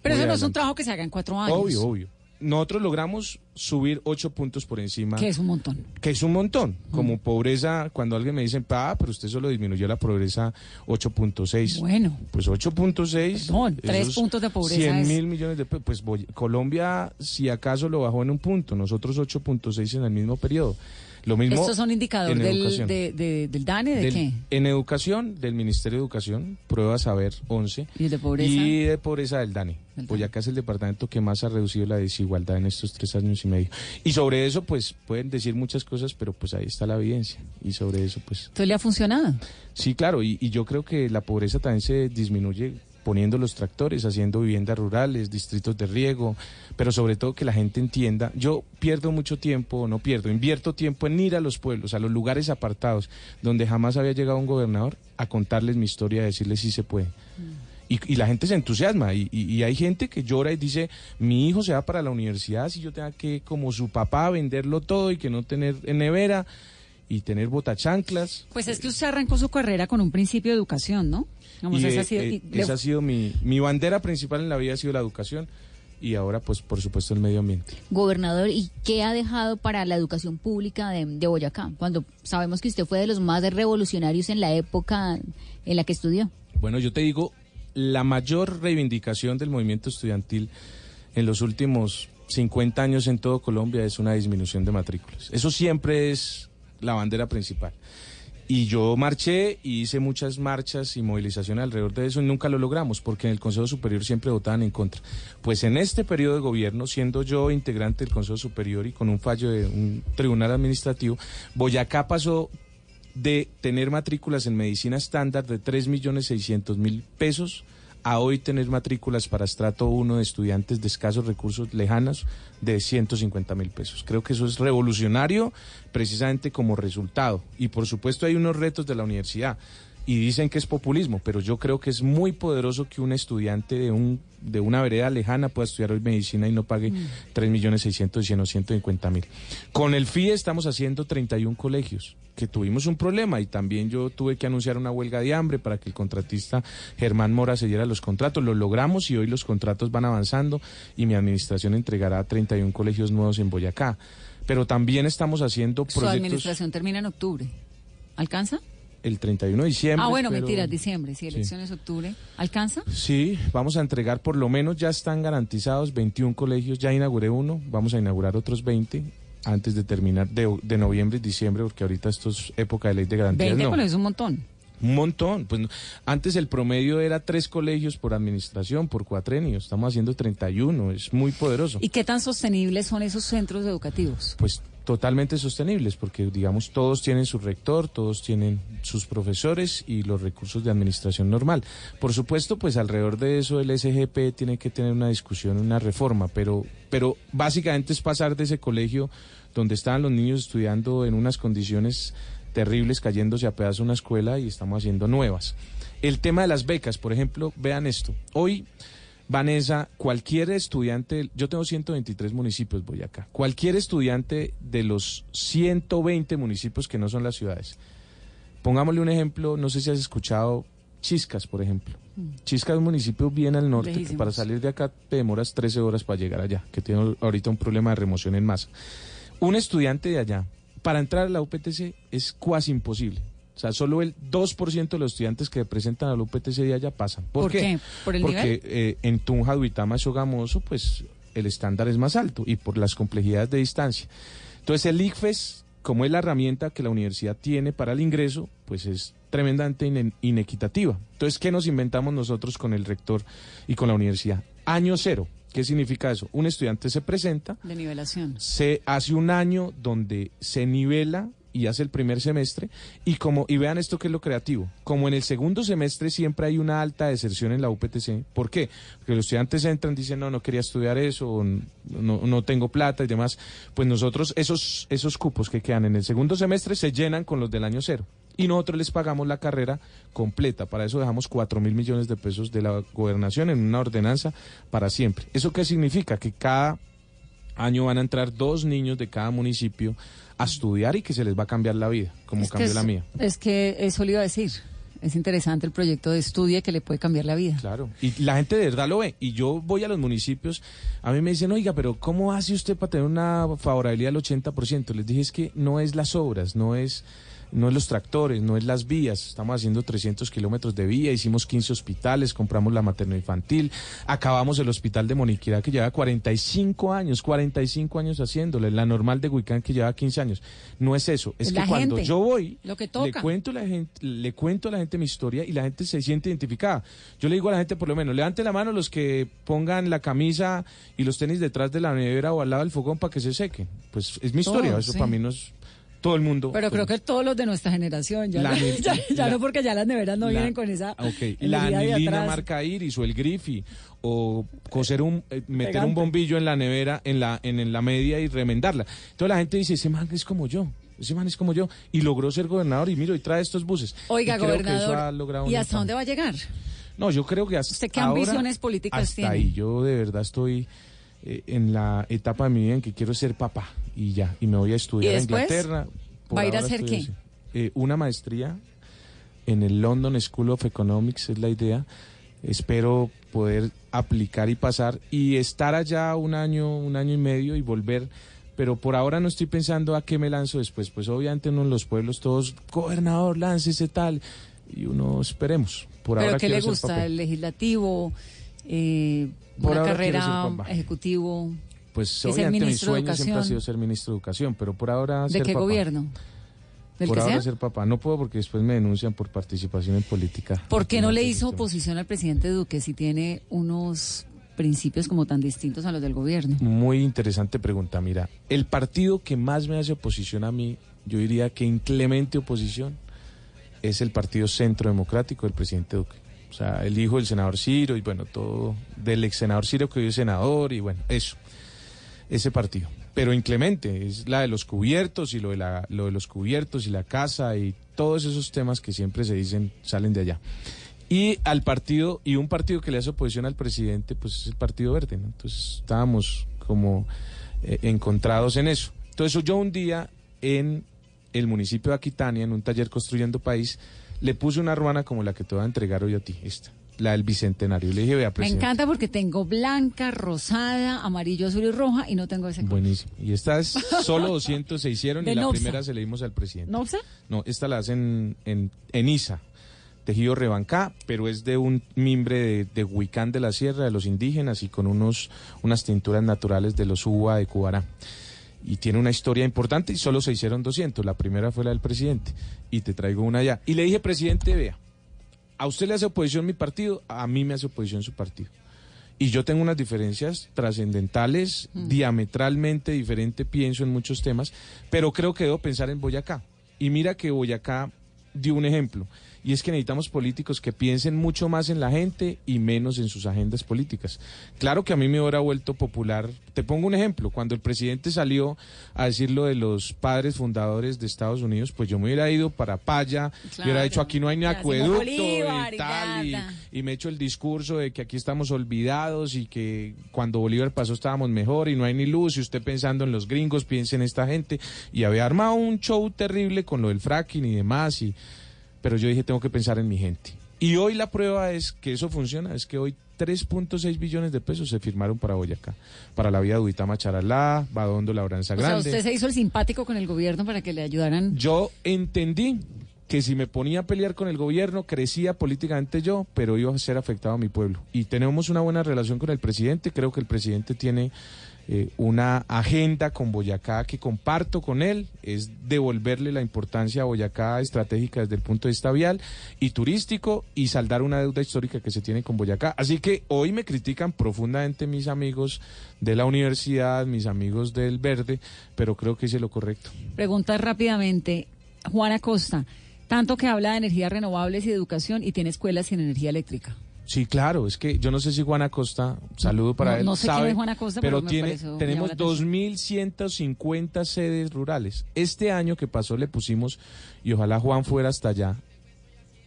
Pero muy eso no es un trabajo que se haga en cuatro años. Obvio, obvio. Nosotros logramos subir ocho puntos por encima, Que es un montón. que es un montón. Como pobreza, cuando alguien me dice, ah, pero usted solo disminuyó la pobreza 8.6. Bueno. Pues 8.6. Perdón, tres esos puntos de pobreza 100 es- mil millones de pesos. Pues Colombia, si acaso, lo bajó en un punto. Nosotros 8.6 en el mismo periodo. Lo mismo ¿Estos son indicadores del, de- de- del DANE? ¿De Del- qué? En educación, del Ministerio de Educación, prueba saber 11. ¿Y el de pobreza? Y de pobreza del DANE. Del Boyacá es el departamento que más ha reducido la desigualdad en estos tres años y medio. Y sobre eso, pues, pueden decir muchas cosas, pero pues ahí está la evidencia. Y sobre eso, pues, Entonces le ha funcionado. sí, claro. Y, y yo creo que la pobreza también se disminuye poniendo los tractores, haciendo viviendas rurales, distritos de riego, pero sobre todo que la gente entienda. Yo pierdo mucho tiempo, no pierdo, invierto tiempo en ir a los pueblos, a los lugares apartados, donde jamás había llegado un gobernador, a contarles mi historia, a decirles si se puede. Y, y la gente se entusiasma y, y- hay gente que llora y dice, mi hijo se va para la universidad si yo tenga que, como su papá, venderlo todo y que no tener en nevera y tener botachanclas. Pues es que usted arrancó su carrera con un principio de educación, ¿no? Y, esa eh, ha sido- eh, y le- esa ha sido mi, mi bandera principal en la vida, ha sido la educación y ahora, pues, por supuesto, el medio ambiente. Gobernador, ¿y qué ha dejado para la educación pública de, de Boyacá? Cuando sabemos que usted fue de los más revolucionarios en la época en la que estudió. Bueno, yo te digo, la mayor reivindicación del movimiento estudiantil en los últimos 50 años en todo Colombia es una disminución de matrículas. Eso siempre es la bandera principal. Y yo marché y hice muchas marchas y movilizaciones alrededor de eso y nunca lo logramos porque en el Consejo Superior siempre votaban en contra. Pues en este periodo de gobierno, siendo yo integrante del Consejo Superior y con un fallo de un tribunal administrativo, Boyacá pasó de tener matrículas en medicina estándar de 3.600.000 pesos a hoy tener matrículas para estrato 1 de estudiantes de escasos recursos lejanos de 150 mil pesos. Creo que eso es revolucionario precisamente como resultado. Y por supuesto hay unos retos de la universidad. Y dicen que es populismo, pero yo creo que es muy poderoso que un estudiante de un de una vereda lejana pueda estudiar hoy medicina y no pague 3 millones 600 y 150 mil. Con el FIE estamos haciendo 31 colegios, que tuvimos un problema y también yo tuve que anunciar una huelga de hambre para que el contratista Germán Mora se diera los contratos. Lo logramos y hoy los contratos van avanzando y mi administración entregará 31 colegios nuevos en Boyacá. Pero también estamos haciendo su proyectos administración termina en octubre. ¿Alcanza? El 31 de diciembre. ah, bueno, pero- mentiras, diciembre, Sí. elecciones octubre. ¿Alcanza? Sí, vamos a entregar por lo menos ya están garantizados 21 colegios, ya inauguré uno, vamos a inaugurar otros 20 antes de terminar de, de noviembre y diciembre, porque ahorita esto es época de ley de garantías. 20 no. colegios es un montón. Un montón. Pues no. antes el promedio era tres colegios por administración, por cuatrenio. Estamos haciendo 31. Es muy poderoso. ¿Y qué tan sostenibles son esos centros educativos? Pues totalmente sostenibles, porque digamos todos tienen su rector, todos tienen sus profesores y los recursos de administración normal. Por supuesto, pues alrededor de eso el SGP tiene que tener una discusión, una reforma, pero, pero básicamente es pasar de ese colegio donde estaban los niños estudiando en unas condiciones terribles, cayéndose a pedazos una escuela y estamos haciendo nuevas. El tema de las becas, por ejemplo, vean esto. Hoy Vanessa, cualquier estudiante, yo tengo 123 municipios, Boyacá, cualquier estudiante de los 120 municipios que no son las ciudades, pongámosle un ejemplo, no sé si has escuchado Chiscas, por ejemplo. Chiscas es un municipio bien al norte, que para salir de acá te demoras 13 horas para llegar allá, que tiene ahorita un problema de remoción en masa. Un estudiante de allá, para entrar a la UPTC es cuasi imposible. O sea, solo el 2% de los estudiantes que presentan a la UPTC de allá pasan. ¿Por, ¿Por qué? ¿Por el Porque nivel? eh, en Tunja, Duitama, Sogamoso, pues el estándar es más alto y por las complejidades de distancia. Entonces el ICFES, como es la herramienta que la universidad tiene para el ingreso, pues es tremendamente ine- inequitativa. Entonces, ¿qué nos inventamos nosotros con el rector y con la universidad? Año cero. ¿Qué significa eso? Un estudiante se presenta, De nivelación. se hace un año donde se nivela y hace el primer semestre y como y vean esto que es lo creativo como en el segundo semestre siempre hay una alta deserción en la UPTC ¿por qué? porque los estudiantes entran dicen no no quería estudiar eso no, no tengo plata y demás pues nosotros esos esos cupos que quedan en el segundo semestre se llenan con los del año cero y nosotros les pagamos la carrera completa. Para eso dejamos 4 mil millones de pesos de la gobernación en una ordenanza para siempre. ¿Eso qué significa? Que cada año van a entrar dos niños de cada municipio a estudiar y que se les va a cambiar la vida, como Es cambió es- la mía. Es que eso le iba a decir. Es interesante el proyecto de estudio que le puede cambiar la vida. Claro, y la gente de verdad lo ve. Y yo voy a los municipios, a mí me dicen, oiga, pero ¿cómo hace usted para tener una favorabilidad del 80%? Les dije, es que no es las obras, no es, no es los tractores, no es las vías. Estamos haciendo 300 kilómetros de vía, hicimos 15 hospitales, compramos la materno-infantil, acabamos el hospital de Moniquirá que lleva 45 años, 45 años haciéndole, la normal de Huicán que lleva 15 años. No es eso, es que cuando yo voy, lo que le cuento a la gente, le cuento a la gente mi historia y la gente se siente identificada. Yo le digo a la gente por lo menos, levante la mano los que pongan la camisa y los tenis detrás de la nevera o al lado del fogón para que se sequen. Pues es mi historia, eso sí. para mí no es todo el mundo. Pero creo que todos los de nuestra generación, ya, La no, anil- ya, ya la- no porque ya las neveras no la- vienen con esa Ok, la energía de anilina marca Iris o el Griffy o coser un eh, meter un bombillo en la nevera en la en, en la media y remendarla. Entonces la gente dice, ese man es como yo. Ese man es como yo y logró ser gobernador y miro y trae estos buses. Oiga, Y gobernador, ¿y hasta dónde va a llegar? No, yo creo que hasta ¿Usted qué ahora, ambiciones políticas hasta tiene? ahí. Yo de verdad estoy eh, en la etapa de mi vida en que quiero ser papá y ya. Y me voy a estudiar ¿Y a? Inglaterra. ¿Va a ir a hacer qué? Eh, una maestría en el London School of Economics es la idea. Espero poder aplicar y pasar y estar allá un año, un año y medio y volver. Pero por ahora no estoy pensando a qué me lanzo después. Pues obviamente uno en los pueblos todos, gobernador, láncese tal. Y uno esperemos. Por ¿Pero ahora qué le gusta? ¿El legislativo? Eh, Por ¿Una carrera ejecutivo? Pues ¿Es el obviamente mi sueño siempre ha sido ser ministro de Educación, pero por ahora ¿De ser qué papá. gobierno? ¿Del por que ahora sea? ser papá. No puedo porque después me denuncian por participación en política. ¿Por qué no le hizo oposición al presidente Duque si tiene unos principios como tan distintos a los del gobierno? Muy interesante pregunta. Mira, el partido que más me hace oposición a mí, yo diría que inclemente oposición, es el Partido Centro Democrático del presidente Duque. O sea, el hijo del senador Ciro y bueno, todo del ex senador Ciro que hoy es senador y bueno, eso. Ese partido. Pero inclemente, es la de los cubiertos y lo de, la, lo de los cubiertos y la casa y todos esos temas que siempre se dicen salen de allá. Y al partido, y un partido que le hace oposición al presidente, pues es el Partido Verde, ¿no? Entonces estábamos como eh, encontrados en eso. Entonces yo un día en el municipio de Aquitania, en un taller Construyendo País, le puse una ruana como la que te voy a entregar hoy a ti, esta, la del Bicentenario. Le dije, vea, Me presidente. encanta porque tengo blanca, rosada, amarillo, azul y roja y no tengo ese color. Buenísimo. Y estas solo 200 se hicieron y la Nopsa. primera se le dimos al presidente. ¿No sé? No, esta la hacen en, en Isa, tejido rebancá, pero es de un mimbre de, de Huicán de la Sierra, de los indígenas, y con unos, unas tinturas naturales de los Uva de Cubará. Y tiene una historia importante y solo se hicieron 200. La primera fue la del presidente. Y te traigo una ya. Y le dije, presidente, vea, a usted le hace oposición mi partido, a mí me hace oposición su partido. Y yo tengo unas diferencias trascendentales, diametralmente diferente, pienso en muchos temas, pero creo que debo pensar en Boyacá. Y mira que Boyacá dio un ejemplo, y es que necesitamos políticos que piensen mucho más en la gente y menos en sus agendas políticas. Claro que a mí me hubiera vuelto popular. Te pongo un ejemplo, cuando el presidente salió a decir lo de los padres fundadores de Estados Unidos, pues yo me hubiera ido para Paya, hubiera Claro. dicho aquí no hay ni acueducto Bolívar y tal, y, y me echo el discurso de que aquí estamos olvidados y que cuando Bolívar pasó estábamos mejor y no hay ni luz y usted pensando en los gringos, piense en esta gente y había armado un show terrible con lo del fracking y demás y pero yo dije tengo que pensar en mi gente. Y hoy la prueba es que eso funciona, es que hoy 3.6 billones de pesos se firmaron para Boyacá, para la vía de Uitama Charalá, Badondo Labranza O sea, Grande. usted se hizo el simpático con el gobierno para que le ayudaran. Yo entendí que si me ponía a pelear con el gobierno, crecía políticamente yo, pero iba a ser afectado a mi pueblo. Y tenemos una buena relación con el presidente, creo que el presidente tiene eh, una agenda con Boyacá que comparto con él, es devolverle la importancia a Boyacá estratégica desde el punto de vista vial y turístico y saldar una deuda histórica que se tiene con Boyacá. Así que hoy me critican profundamente mis amigos de la universidad, mis amigos del verde, pero creo que hice lo correcto. Pregunta rápidamente, Juana Costa, tanto que habla de energías renovables y educación y tiene escuelas sin energía eléctrica. Sí, claro, es que yo no sé si Juan Acosta, saludo para no- él, no sé quién sabe, es Juan Acosta, pero pero tiene, tenemos llamó la atención. 2.150 sedes rurales. Este año que pasó le pusimos, y ojalá Juan fuera hasta allá,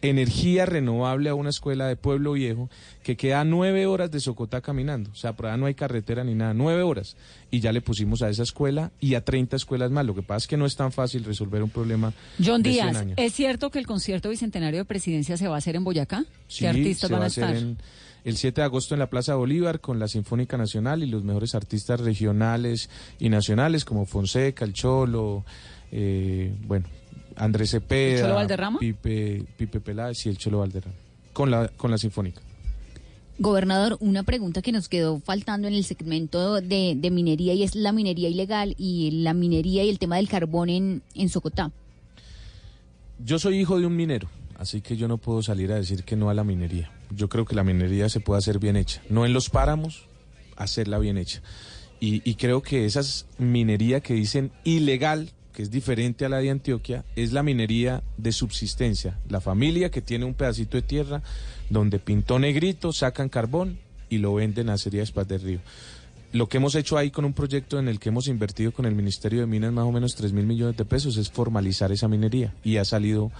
energía renovable a una escuela de Pueblo Viejo que queda nueve horas de Socotá caminando. O sea, por allá no hay carretera ni nada, nueve horas. Y ya le pusimos a esa escuela y a 30 escuelas más. Lo que pasa es que no es tan fácil resolver un problema John de 100 Díaz, años. ¿es cierto que el concierto bicentenario de presidencia se va a hacer en Boyacá? Sí, ¿Qué artistas se van va a hacer estar? en el 7 de agosto en la Plaza Bolívar con la Sinfónica Nacional y los mejores artistas regionales y nacionales como Fonseca, El Cholo, eh, bueno, Andrés Cepeda, ¿El Cholo Valderrama? Pipe, Pipe Peláez y el Cholo Valderrama, con la, con la Sinfónica. Gobernador, una pregunta que nos quedó faltando en el segmento de, de minería y es la minería ilegal y la minería y el tema del carbón en, en Socotá. Yo soy hijo de un minero, así que yo no puedo salir a decir que no a la minería. Yo creo que la minería se puede hacer bien hecha, no en los páramos, hacerla bien hecha. Y, y creo que esa minería que dicen ilegal, que es diferente a la de Antioquia, es la minería de subsistencia. La familia que tiene un pedacito de tierra donde pintó negrito, sacan carbón y lo venden a Acería Espas del Río. Lo que hemos hecho ahí con un proyecto en el que hemos invertido con el Ministerio de Minas más o menos 3 mil millones de pesos es formalizar esa minería y ha salido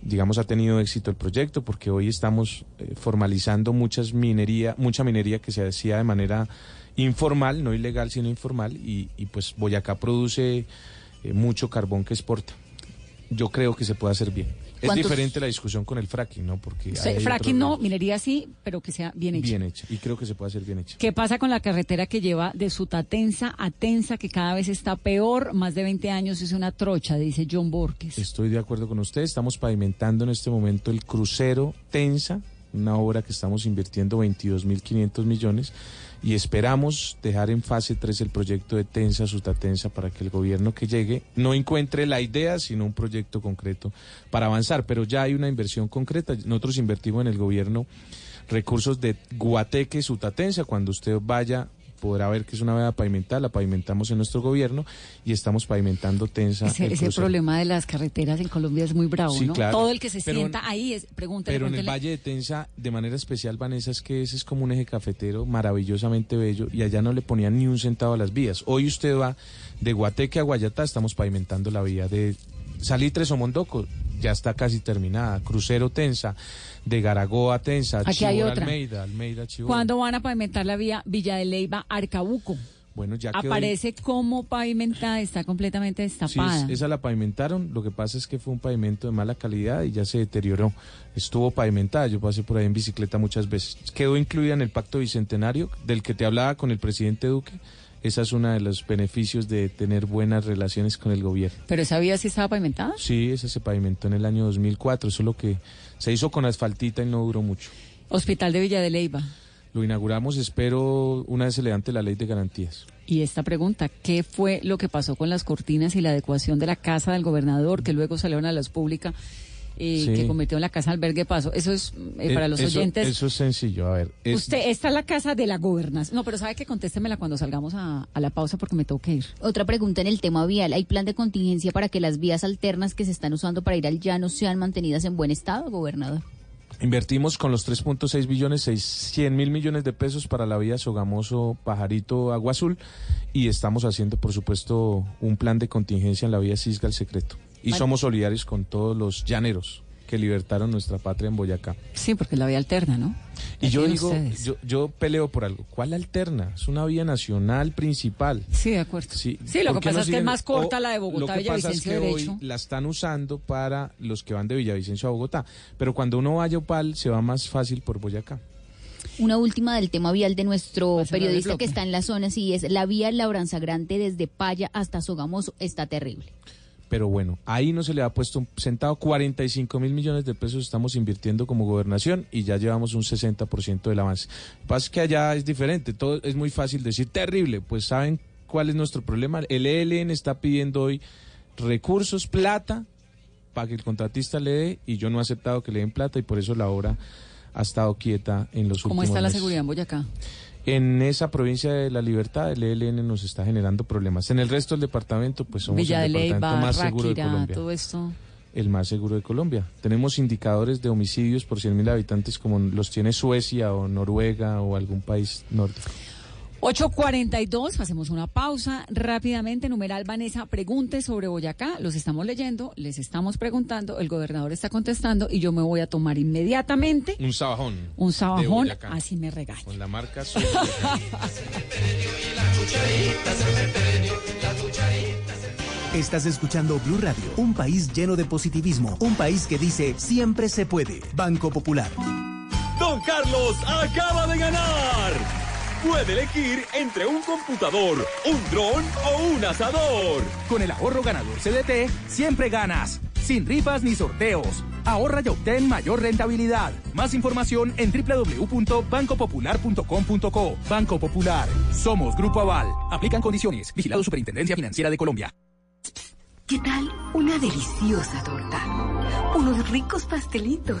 digamos, ha tenido éxito el proyecto porque hoy estamos eh, formalizando muchas minería, mucha minería que se hacía de manera informal, no ilegal, sino informal, y pues Boyacá produce eh, mucho carbón que exporta. Yo creo que se puede hacer bien. Es ¿Cuántos- diferente la discusión con el fracking, ¿no? Porque Sí, fracking otro no, minería sí, pero que sea bien hecha. Bien hecha. Y creo que se puede hacer bien hecha. ¿Qué pasa con la carretera que lleva de Sutatensa a Tensa, que cada vez está peor? Más de 20 años es una trocha, dice John Borges. Estoy de acuerdo con usted. Estamos pavimentando en este momento el crucero Tensa, una obra que estamos invirtiendo 22.500 millones y esperamos dejar en fase 3 el proyecto de Tensa Sutatensa para que el gobierno que llegue no encuentre la idea, sino un proyecto concreto para avanzar. Pero ya hay una inversión concreta. Nosotros invertimos en el gobierno recursos de Guateque Sutatensa. Cuando usted vaya podrá ver que es una vía pavimentada, la pavimentamos en nuestro gobierno y estamos pavimentando Tensa. Ese, el ese crucero. problema de las carreteras en Colombia es muy bravo, Sí, ¿no? claro. Todo el que se Pero- sienta ahí es, pregúntale, Pero en el. Valle de Tensa, de manera especial, Vanessa, es que ese es como un eje cafetero maravillosamente bello y allá no le ponían ni un centavo a las vías. Hoy usted va de Guateque a Guayatá, estamos pavimentando la vía de Salitres o Mondoco, ya está casi terminada. Crucero Tensa, de Garagoa a Tensa, Aquí hay otra. Almeida, Almeida, Chibora. ¿Cuándo van a pavimentar la vía Villa de Leyva Arcabuco? Bueno, ya quedó- Aparece como pavimentada, está completamente Sí, destapada. es- esa la pavimentaron. Lo que pasa es que fue un pavimento de mala calidad y ya se deterioró. Estuvo pavimentada. Yo pasé por ahí en bicicleta muchas veces. Quedó incluida en el pacto bicentenario del que te hablaba con el presidente Duque. Esa es uno de los beneficios de tener buenas relaciones con el gobierno. ¿Pero esa vía sí estaba pavimentada? Sí, esa se pavimentó en el año 2004. Eso es lo que se hizo con asfaltita y no duró mucho. Hospital de Villa de Leyva. Lo inauguramos, espero, una vez se levante la ley de garantías. Y esta pregunta, ¿qué fue lo que pasó con las cortinas y la adecuación de la casa del gobernador que luego salieron a la luz pública eh, Sí. que convirtió en la casa albergue paso? Eso es eh, para Eh, los eso- oyentes. Eso es sencillo. A ver. es- Usted, esta es la casa de la gobernación. No, pero sabe que contéstemela cuando salgamos a, a la pausa porque me tengo que ir. Otra pregunta en el tema vial. ¿Hay plan de contingencia para que las vías alternas que se están usando para ir al llano sean mantenidas en buen estado, gobernador? Invertimos con los 3.6 billones, 600 mil millones de pesos para la vía Sogamoso Pajarito Agua Azul y estamos haciendo, por supuesto, un plan de contingencia en la vía Cisga el Secreto. Y Vale. somos solidarios con todos los llaneros que libertaron nuestra patria en Boyacá. Sí, porque es la vía alterna, ¿no? Y yo digo, yo, yo peleo por algo. ¿Cuál alterna? Es una vía nacional principal. Sí, de acuerdo. Sí, Sí, lo ¿por que pasa no es que es más corta O la de Lo Bogotá, es Villavicencio que derecho. hoy la están usando para los que van de Villavicencio a Bogotá. Pero cuando uno vaya a Opal, se va más fácil por Boyacá. Una última del tema vial de nuestro periodista que está en la zona, sí es la vía Labranza Grande desde Paya hasta Sogamoso está terrible. Pero bueno, ahí no se le ha puesto un centavo. 45 mil millones de pesos estamos invirtiendo como gobernación y ya llevamos un 60% del avance. Lo que pasa es que allá es diferente. Todo es muy fácil decir terrible. Pues saben cuál es nuestro problema. El ELN está pidiendo hoy recursos, plata, para que el contratista le dé y yo no he aceptado que le den plata y por eso la obra ha estado quieta en los ¿Cómo últimos está la meses. seguridad en Boyacá? En esa provincia de la libertad, el ELN nos está generando problemas. En el resto del departamento, pues somos Villa de el departamento Leyva, más seguro de Colombia. todo esto. El más seguro de Colombia. Tenemos indicadores de homicidios por 100.000 habitantes como los tiene Suecia o Noruega o algún país nórdico. 8.42, hacemos una pausa rápidamente. Numeral Vanessa, pregunte sobre Boyacá. Los estamos leyendo, les estamos preguntando, el gobernador está contestando y yo me voy a tomar inmediatamente Un sabajón. un de sabajón, Boyacá, así me regaña. Con la marca Estás escuchando Blue Radio, un país lleno de positivismo, un país que dice siempre se puede. Banco Popular. Don Carlos acaba de ganar. Puede elegir entre un computador, un dron o un asador. Con el ahorro ganador CDT, siempre ganas. Sin rifas ni sorteos. Ahorra y obtén mayor rentabilidad. Más información en www.bancopopular.com.co. Banco Popular. Somos Grupo Aval. Aplican condiciones. Vigilado Superintendencia Financiera de Colombia. ¿Qué tal una deliciosa torta? Unos ricos pastelitos,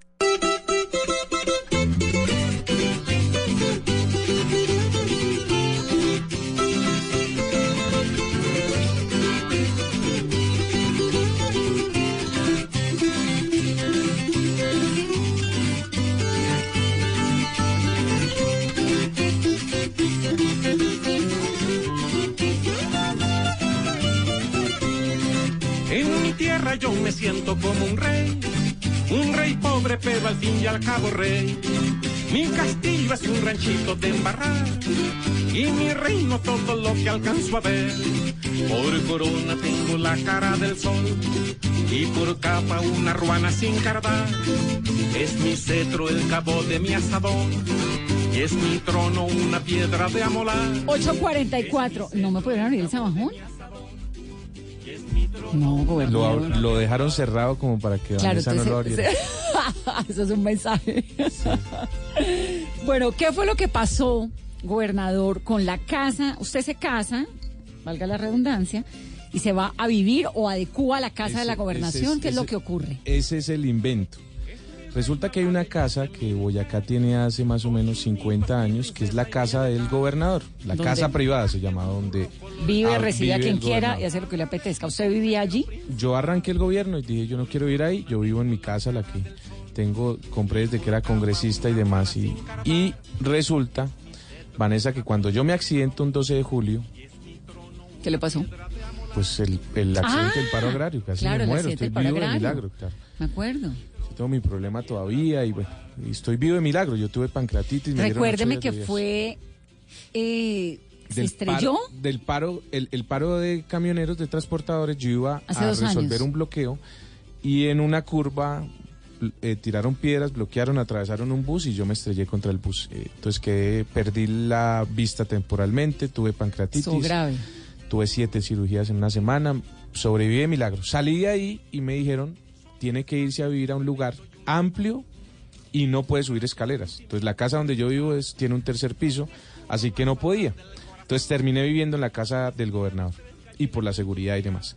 Yo me siento como un rey, un rey pobre pero al fin y al cabo rey. Mi castillo es un ranchito de embarrar y mi reino todo lo que alcanzo a ver. Por corona tengo la cara del sol y por capa una ruana sin cardar. Es mi cetro el cabo de mi asadón y es mi trono una piedra de amolar. 844. ¿No me pudieron abrir el sabajón? No, Lo, gobernador. lo dejaron cerrado como para que Claro, Vanessa no lo abriera. eso es un mensaje. bueno, ¿qué fue lo que pasó, gobernador, con la casa? Usted se casa, valga la redundancia, y se va a vivir o adecúa a la casa de la gobernación. es- ¿Qué es lo que ocurre? Ese es el invento. Resulta que hay una casa que Boyacá tiene hace más o menos 50 años, que es la casa del gobernador. La ¿Dónde? casa privada se llama, donde Vive, ah, recibe a quien quiera y hace lo que le apetezca. ¿Usted vivía allí? Yo arranqué el gobierno y dije, yo no quiero ir ahí, yo vivo en mi casa, la que tengo, compré desde que era congresista y demás. Y, y resulta, Vanessa, que cuando yo me accidento un 12 de julio, ¿Qué le pasó? pues el, el accidente Ah, del paro agrario, casi claro, me muero, estoy vivo de milagro, claro. Me acuerdo. Yo tengo mi problema todavía y bueno, y estoy vivo de milagro. Yo tuve pancreatitis. me Recuérdeme que días. fue... eh, ¿Se estrelló? paro- del paro, el, el paro de camioneros, de transportadores, yo iba Hace a resolver años. un bloqueo y en una curva eh, tiraron piedras, bloquearon, atravesaron un bus y yo me estrellé contra el bus. Eh, entonces quedé, perdí la vista temporalmente, tuve pancreatitis. Estuvo grave. Tuve siete cirugías en una semana, sobreviví de milagro. Salí de ahí y me dijeron, tiene que irse a vivir a un lugar amplio y no puede subir escaleras. Entonces la casa donde yo vivo es, tiene un tercer piso, así que no podía. Entonces terminé viviendo en la casa del gobernador y por la seguridad y demás.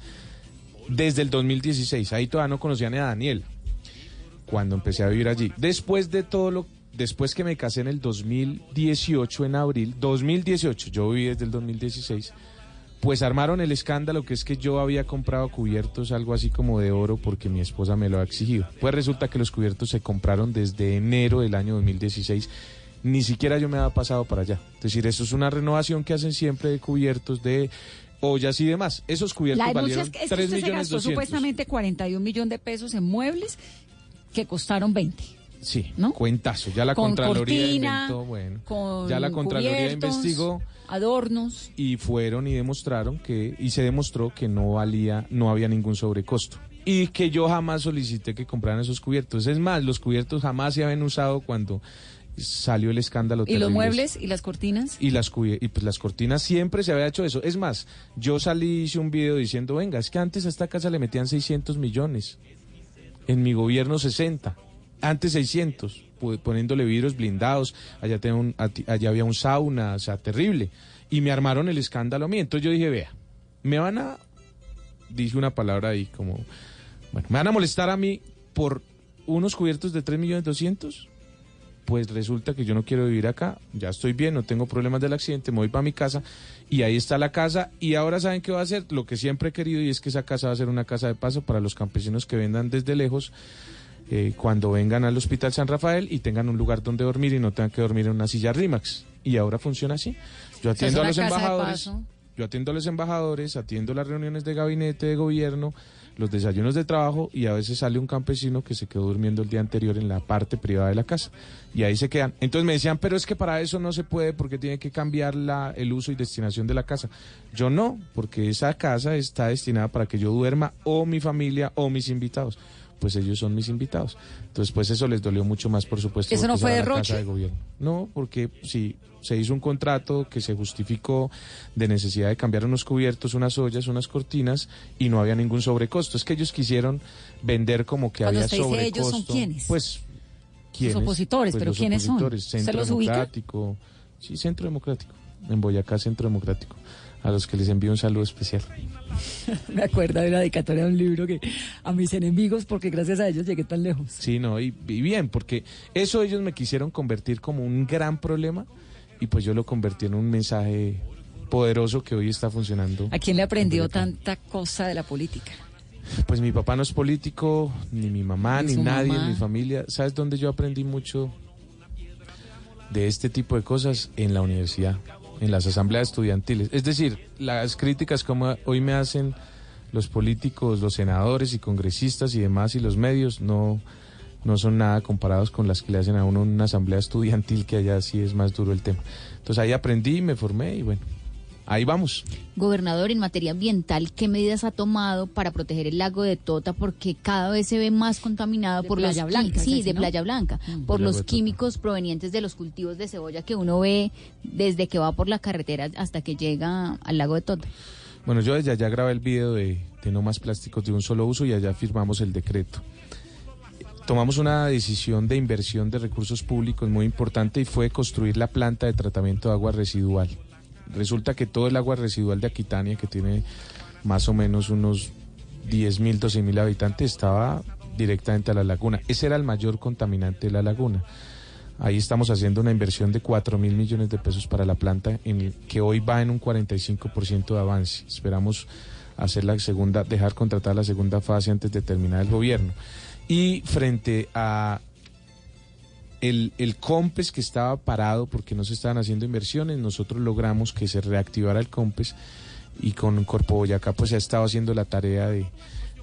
Desde el 2016, ahí todavía no conocía ni a Daniel cuando empecé a vivir allí. Después de todo lo después que me casé en el 2018 en abril, 2018, yo viví desde el 2016 pues armaron el escándalo que es que yo había comprado cubiertos algo así como de oro porque mi esposa me lo ha exigido. Pues resulta que los cubiertos se compraron desde enero del año 2016. Ni siquiera yo me había pasado para allá. Es decir, eso es una renovación que hacen siempre de cubiertos, de ollas y demás. Esos cubiertos La valieron es que, es que 3 usted se millones gastó 200. supuestamente 41 millones de pesos en muebles que costaron 20. Sí, cuentazo. Ya la Con Contraloría cortina, inventó, bueno. Con ya la Contraloría investigó Adornos. y fueron y demostraron que y se demostró que no valía no había ningún sobrecosto y que yo jamás solicité que compraran esos cubiertos es más los cubiertos jamás se habían usado cuando salió el escándalo ¿Y los muebles y las cortinas? y las y pues las cortinas siempre se había hecho eso es más yo salí hice un video diciendo venga es que antes a esta casa le metían 600 millones en mi gobierno 60 antes 600 pu- poniéndole vidrios blindados allá tenía un- allá había un sauna o sea terrible. Y me armaron el escándalo a mí. Entonces yo dije vea me van a dije una palabra ahí como bueno me van a molestar a mí por unos cubiertos de 3 millones 200 pues resulta que yo no quiero vivir acá, ya estoy bien, no tengo problemas del accidente, me voy para mi casa y ahí está la casa. Y ahora saben qué va a hacer, lo que siempre he querido y es que esa casa va a ser una casa de paso para los campesinos que vendan desde lejos eh, cuando vengan al Hospital San Rafael y tengan un lugar donde dormir y no tengan que dormir en una silla Rimax. Y ahora funciona así. Yo atiendo a los embajadores. Yo atiendo a los embajadores, atiendo las reuniones de gabinete de gobierno, los desayunos de trabajo y a veces sale un campesino que se quedó durmiendo el día anterior en la parte privada de la casa y ahí se quedan. Entonces me decían, pero es que para eso no se puede porque tiene que cambiar la, el uso y destinación de la casa. Yo no, porque esa casa está destinada para que yo duerma o mi familia o mis invitados. Pues ellos son mis invitados. Entonces, pues eso les dolió mucho más, por supuesto. ¿Eso no fue derroche? de gobierno. No, porque sí, se hizo un contrato que se justificó de necesidad de cambiar unos cubiertos, unas ollas, unas cortinas y no había ningún sobrecosto. Es que ellos quisieron vender como que Cuando había usted dice sobrecosto. ellos, ¿son quiénes? Pues ¿quiénes? opositores, Pues pero los ¿quiénes son? opositores, ¿Se Centro los ubica? Democrático. Sí, Centro Democrático. En Boyacá, Centro Democrático. A los que les envío un saludo especial. Me acuerdo de la dedicatoria de un libro que a mis enemigos, porque gracias a ellos llegué tan lejos. Sí, no, y, y bien, porque eso ellos me quisieron convertir como un gran problema y pues yo lo convertí en un mensaje poderoso que hoy está funcionando. ¿A quién le aprendió tanta cosa de la política? Pues mi papá no es político, ni mi mamá, Ni ni nadie mamá. en mi familia. ¿Sabes dónde yo aprendí mucho de este tipo de cosas? En la universidad, en las asambleas estudiantiles. Es decir, las críticas como hoy me hacen los políticos, los senadores y congresistas y demás y los medios no, no son nada comparados con las que le hacen a uno en una asamblea estudiantil que allá sí es más duro el tema. Entonces ahí aprendí, me formé y bueno, ahí vamos. Gobernador, en materia ambiental, ¿qué medidas ha tomado para proteger el lago de Tota? Porque cada vez se ve más contaminado De por Playa los Blanca, sí, de ¿no? Playa Blanca, por los químicos provenientes de los cultivos de cebolla que uno ve desde que va por la carretera hasta que llega al lago de Tota. Bueno, yo desde allá grabé el video de, de no más plásticos de un solo uso y allá firmamos el decreto. Tomamos una decisión de inversión de recursos públicos muy importante y fue construir la planta de tratamiento de agua residual. Resulta que todo el agua residual de Aquitania, que tiene más o menos unos 10.000, 12.000 habitantes, estaba directamente a la laguna. Ese era el mayor contaminante de la laguna. Ahí estamos haciendo una inversión de 4 mil millones de pesos para la planta, en el que hoy va en un 45% de avance. Esperamos hacer la segunda, dejar contratar la segunda fase antes de terminar el gobierno. Y frente a el, el COMPES que estaba parado porque no se estaban haciendo inversiones, nosotros logramos que se reactivara el COMPES y con Corpo Boyacá pues se ha estado haciendo la tarea de,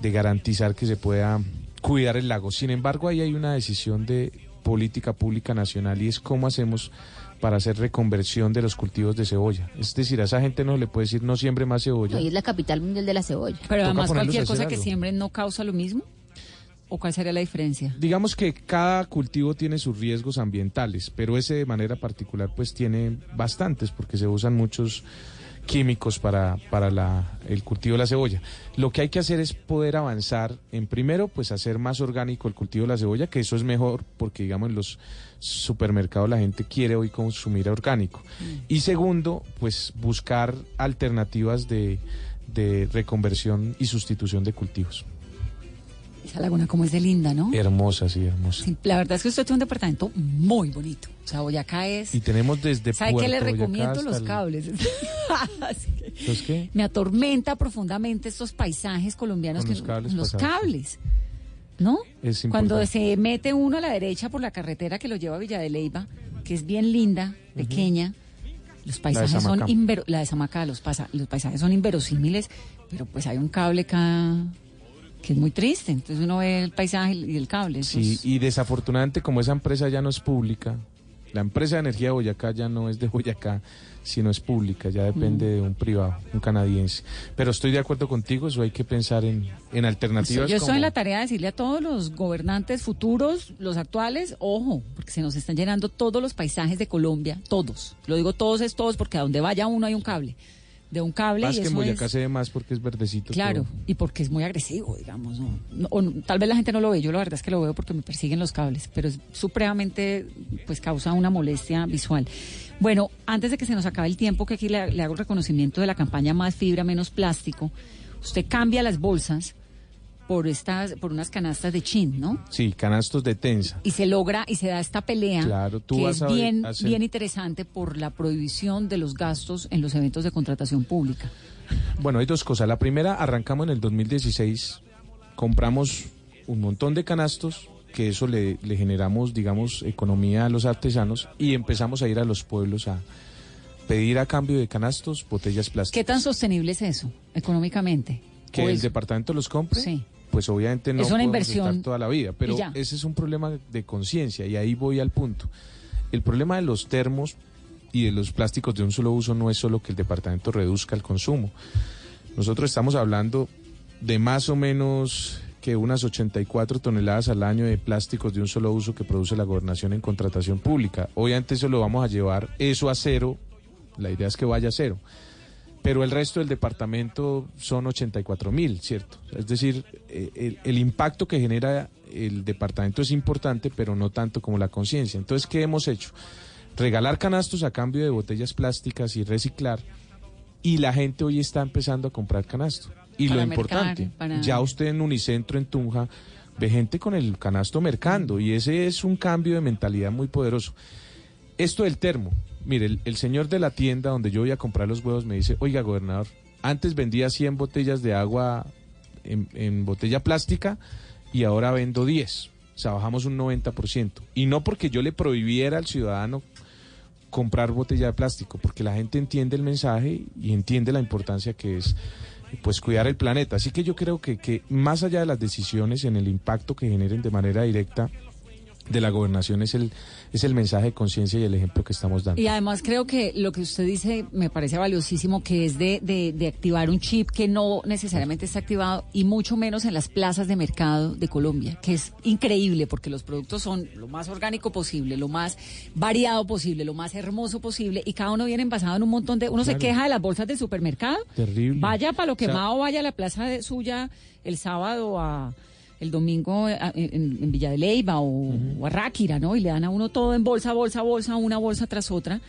de garantizar que se pueda cuidar el lago. Sin embargo, ahí hay una decisión de política pública nacional y es cómo hacemos para hacer reconversión de los cultivos de cebolla. Es decir, a esa gente no le puede decir no siembre más cebolla. Hoy es la capital mundial de la cebolla. Pero Toca además cualquier cosa que algo. siembren no causa lo mismo. ¿O cuál sería la diferencia? Digamos que cada cultivo tiene sus riesgos ambientales, pero ese de manera particular pues tiene bastantes porque se usan muchos químicos para, para la- el cultivo de la cebolla. Lo que hay que hacer es poder avanzar en primero pues hacer más orgánico el cultivo de la cebolla, que eso es mejor porque digamos en los supermercados la gente quiere hoy consumir orgánico. Y segundo pues buscar alternativas de, de reconversión y sustitución de cultivos. Esa laguna como es de linda, ¿no? Hermosa, sí, hermosa. Sí, la verdad es que usted tiene un departamento muy bonito. O sea, Boyacá es... Y tenemos desde ¿Sabe qué le Puerto recomiendo? Los el- cables. ¿Los qué? me atormenta profundamente estos paisajes colombianos. Con que, los cables los pasados. cables. ¿No? Es Cuando se mete uno a la derecha por la carretera que lo lleva a Villa de Leyva, que es bien linda, pequeña, los paisajes son invero- la de Samacá, los, pasa- los paisajes son inverosímiles, pero pues hay un cable acá que es muy triste. Entonces uno ve el paisaje y el cable. Sí, y desafortunadamente como esa empresa ya no es pública, la empresa de energía de Boyacá ya no es de Boyacá, sino es pública, ya depende Mm. de un privado, un canadiense. Pero estoy de acuerdo contigo, eso hay que pensar en, en alternativas. Yo estoy como- en la tarea de decirle a todos los gobernantes futuros, los actuales, ojo, porque se nos están llenando todos los paisajes de Colombia, todos. Lo digo todos es todos porque a donde vaya uno hay un cable. De un cable Más y que en Boyacá es- se ve más porque es verdecito. Claro, todo. y porque es muy agresivo, digamos. ¿no? No- o no- tal vez la gente no lo ve, yo la verdad es que lo veo porque me persiguen los cables, pero es supremamente, pues causa una molestia visual. Bueno, antes de que se nos acabe el tiempo, que aquí le, le hago el reconocimiento de la campaña Más Fibra, Menos Plástico, usted cambia las bolsas por estas, por unas canastas de chin, ¿no? Sí, canastos de tensa. Y se logra y se da esta pelea Claro, tú que vas es a ver- bien, hacer- bien interesante por la prohibición de los gastos en los eventos de contratación pública. Bueno, hay dos cosas. La primera, arrancamos en el 2016, compramos un montón de canastos, que eso le, le generamos, digamos, economía a los artesanos y empezamos a ir a los pueblos a pedir a cambio de canastos botellas plásticas. ¿Qué tan sostenible es eso económicamente? que ¿O el departamento los compre, Sí. Pues obviamente no Es una podemos inversión estar toda la vida, pero ese es un problema de conciencia y ahí voy al punto. El problema de los termos y de los plásticos de un solo uso no es solo que el departamento reduzca el consumo. Nosotros estamos hablando de más o menos que unas 84 toneladas al año de plásticos de un solo uso que produce la gobernación en contratación pública. Obviamente eso lo vamos a llevar eso a cero, la idea es que vaya a cero. Pero el resto del departamento son 84 mil, ¿cierto? Es decir, eh, el, el impacto que genera el departamento es importante, pero no tanto como la conciencia. Entonces, ¿qué hemos hecho? Regalar canastos a cambio de botellas plásticas y reciclar. Y la gente hoy está empezando a comprar canasto. Y Para lo mercar, importante, para- ya usted en Unicentro, en Tunja, ve gente con el canasto mercando. Y ese es un cambio de mentalidad muy poderoso. Esto del termo. Mire, el, el señor de la tienda donde yo voy a comprar los huevos me dice, oiga, gobernador, antes vendía 100 botellas de agua en, en botella plástica y ahora vendo 10. O sea, bajamos un 90%. Y no porque yo le prohibiera al ciudadano comprar botella de plástico, porque la gente entiende el mensaje y entiende la importancia que es pues cuidar el planeta. Así que yo creo que, que más allá de las decisiones en el impacto que generen de manera directa de la gobernación es el, es el mensaje de conciencia y el ejemplo que estamos dando. Y además creo que lo que usted dice me parece valiosísimo, que es de, de, de activar un chip que no necesariamente está activado y mucho menos en las plazas de mercado de Colombia, que es increíble porque los productos son lo más orgánico posible, lo más variado posible, lo más hermoso posible y cada uno viene envasado en un montón de... Uno se queja de las bolsas del supermercado. Terrible. Vaya para lo O sea, quemado, vaya a la plaza de suya el sábado a el domingo a- en, en Villa de Leyva o, o a Ráquira, ¿no? Y le dan a uno todo en bolsa, bolsa, bolsa, una bolsa tras otra.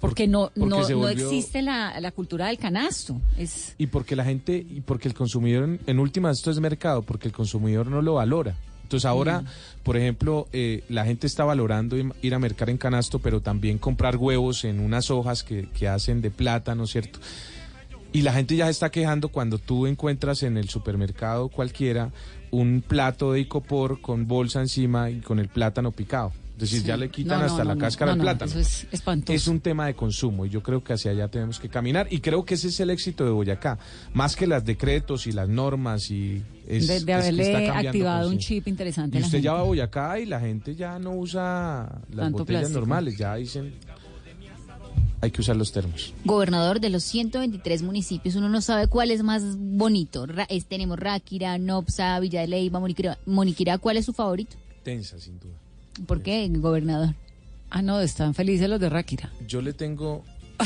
Porque no, porque no, no existe la, la cultura del canasto. Es Y porque la gente, y porque el consumidor, en, en últimas, esto es mercado, porque el consumidor no lo valora. Entonces ahora, por ejemplo, eh, la gente está valorando ir a mercar en canasto, pero también comprar huevos en unas hojas que, que hacen de plata, ¿no es cierto? Y la gente ya se está quejando cuando tú encuentras en el supermercado cualquiera un plato de icopor con bolsa encima y con el plátano picado. Es decir, Sí. ya le quitan No, hasta no, la no, cáscara al no, plátano. eso es espantoso. Es un tema de consumo y yo creo que hacia allá tenemos que caminar y creo que ese es el éxito de Boyacá, más que los decretos y las normas y es, de, es de que haberle está activado un chip interesante. Y usted ya va a Boyacá y la gente ya no usa las Tanto botellas plástico. normales, ya dicen hay que usar los termos. Gobernador de los 123 municipios, uno no sabe cuál es más bonito. Ra- es- tenemos Ráquira, Nopsa, Villa de Leyva, Moniquirá. Moniquirá, ¿cuál es su favorito? Tensa, sin duda. ¿Por qué, gobernador? Ah, no, están felices los de Ráquira. Yo le tengo...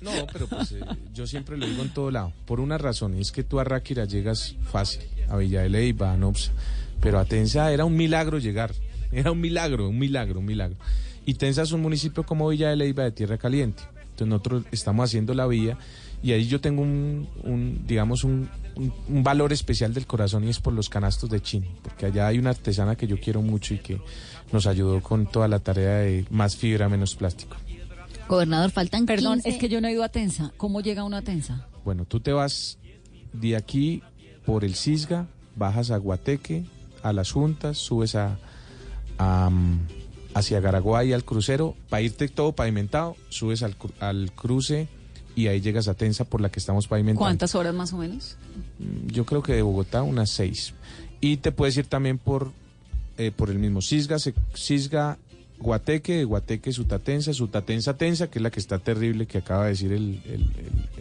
No, pero pues eh, yo siempre lo digo en todo lado. Por una razón, y es que tú a Ráquira llegas fácil, a Villa de Leyva, a Nopsa. Pero a Tensa era un milagro llegar. Era un milagro, un milagro, un milagro. Y Tensa es un municipio como Villa de Leyva de Tierra Caliente. Entonces nosotros estamos haciendo la vía y ahí yo tengo un, un, digamos, un, un- un valor especial del corazón y es por los canastos de Chin. Porque allá hay una artesana que yo quiero mucho y que nos ayudó con toda la tarea de más fibra, menos plástico. Gobernador, faltan Perdón, 15. es que yo no he ido a Tensa. ¿Cómo llega uno a Tensa? Bueno, tú te vas de aquí por el Cisga, bajas a Guateque, a las Juntas, subes a, a, mm, hacia Garaguay al crucero, para irte todo pavimentado, subes al, al cruce y ahí llegas a Tensa por la que estamos pavimentando. ¿Cuántas horas más o menos? Mm, Yo creo que de Bogotá unas seis. Y te puedes ir también por, eh, por el mismo Cisga, Cisga, Guateque, de Guateque, Sutatensa, Sutatensa, Tensa, que es la que está terrible que acaba de decir el, el-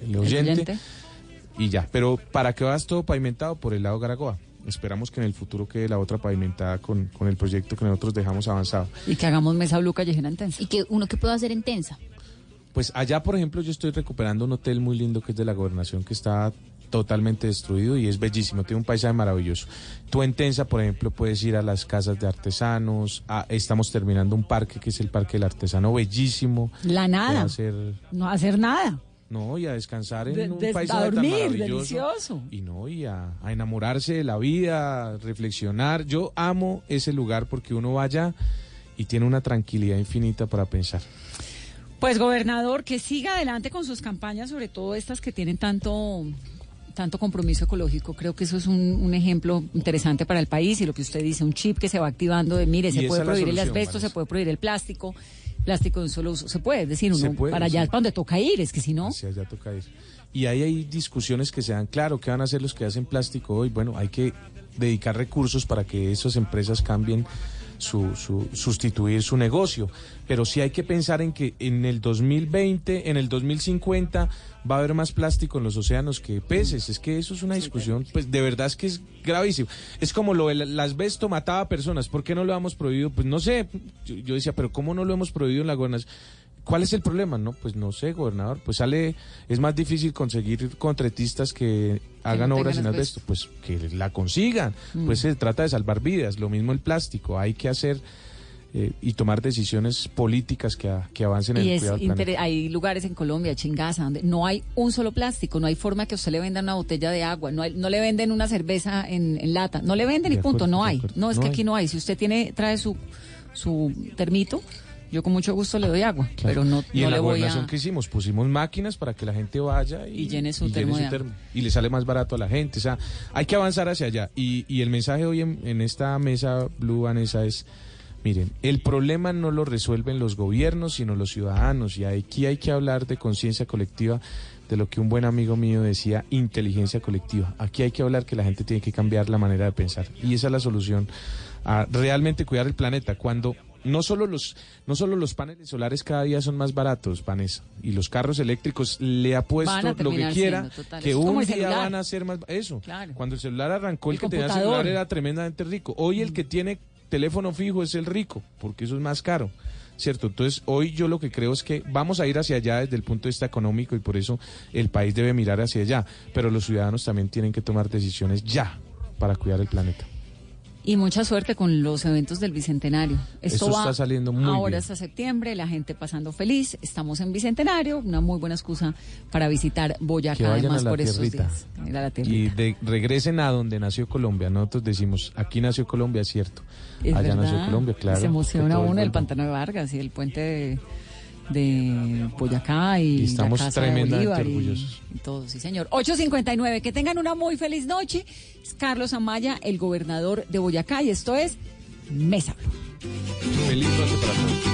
el- el oyente. oyente. Y ya, pero para que vas todo pavimentado por el lado Garagoa. Esperamos que en el futuro quede la otra pavimentada con, con el proyecto que nosotros dejamos avanzado. Y que hagamos mesa blue callejera en Tensa. ¿Y que uno qué puede hacer en Tensa? Pues allá, por ejemplo, yo estoy recuperando un hotel muy lindo que es de la gobernación que está totalmente destruido y es bellísimo, tiene un paisaje maravilloso. Tú en Tensa, por ejemplo, puedes ir a las casas de artesanos, a- estamos terminando un parque que es el Parque del Artesano, bellísimo. La nada. Que ser- No hacer nada. No, y a descansar en De- un a paisaje tan dormir, maravilloso. delicioso. Y no, y a, a enamorarse de la vida, a reflexionar. Yo amo ese lugar porque uno vaya y tiene una tranquilidad infinita para pensar. Pues gobernador, que siga adelante con sus campañas, sobre todo estas que tienen tanto tanto compromiso ecológico. Creo que eso es un, un ejemplo interesante para el país y lo que usted dice, un chip que se va activando de, mire, se puede prohibir el asbesto, se puede prohibir el plástico, plástico de un solo uso, se puede, es decir, uno puede, para allá sí. es para donde toca ir, es que si no... Hacia allá toca ir. Y ahí hay discusiones que se dan, claro, ¿qué van a hacer los que hacen plástico hoy? Bueno, hay que dedicar recursos para que esas empresas cambien su, su- sustituir su negocio. Pero sí hay que pensar en que en el 2020, en el 2050 va a haber más plástico en los océanos que peces. Es que eso es una discusión, pues de verdad es que es gravísimo. Es como lo del asbesto mataba personas. ¿Por qué no lo hemos prohibido? Pues no sé. Yo, yo decía, pero ¿cómo no lo hemos prohibido en la gobernación? ¿Cuál es el problema? No, pues no sé, gobernador. Pues sale, es más difícil conseguir contratistas que hagan no obras sin asbesto. Pues que la consigan. Mm. Pues se trata de salvar vidas. Lo mismo el plástico. Hay que hacer eh, y tomar decisiones políticas que, a- que avancen en Y el cuidado del planeta. hay lugares en Colombia, Chingaza, donde no hay un solo plástico, no hay forma que usted le vendan una botella de agua, no, hay- no le venden una cerveza en, en lata, no le venden y punto, no hay. No, es No que hay. aquí no hay. Si usted tiene trae su, su termito, yo con mucho gusto le doy agua, pero no, y no en la le voy a... que hicimos, pusimos máquinas para que la gente vaya y, Y llene su termo de agua. Y le sale más barato a la gente. O sea, hay que avanzar hacia allá. Y, y el mensaje hoy en, en esta mesa, Blue Vanessa, es, miren, el problema no lo resuelven los gobiernos, sino los ciudadanos. Y aquí hay que hablar de conciencia colectiva, de lo que un buen amigo mío decía, inteligencia colectiva. Aquí hay que hablar que la gente tiene que cambiar la manera de pensar. Y esa es la solución a realmente cuidar el planeta. Cuando no solo los no solo los paneles solares cada día son más baratos, Vanessa, y los carros eléctricos le ha puesto lo que quiera que es un día van a ser más eso. Claro. Cuando el celular arrancó el, El que tenía celular era tremendamente rico. Hoy el que tiene teléfono fijo es el rico, porque eso es más caro. ¿Cierto? Entonces, hoy yo lo que creo es que vamos a ir hacia allá desde el punto de vista económico y por eso el país debe mirar hacia allá. Pero los ciudadanos también tienen que tomar decisiones ya para cuidar el planeta. Y mucha suerte con los eventos del Bicentenario. Esto Eso va está saliendo muy ahora bien. hasta septiembre, la gente pasando feliz. Estamos en Bicentenario, una muy buena excusa para visitar Que Boyacá, vayan además por estos días. A la Y de- regresen a donde nació Colombia. Nosotros decimos, aquí nació Colombia, es cierto. Es Allá nació. Colombia, claro. Se emociona uno el vuelvan. pantano de Vargas y el puente de, de Boyacá y, estamos la casa tremendamente de Bolívar orgullosos. Y, y todo, 8.59, que tengan una muy feliz noche. Es Carlos Amaya, el gobernador de Boyacá, y esto es Mesa Feliz noche para todos.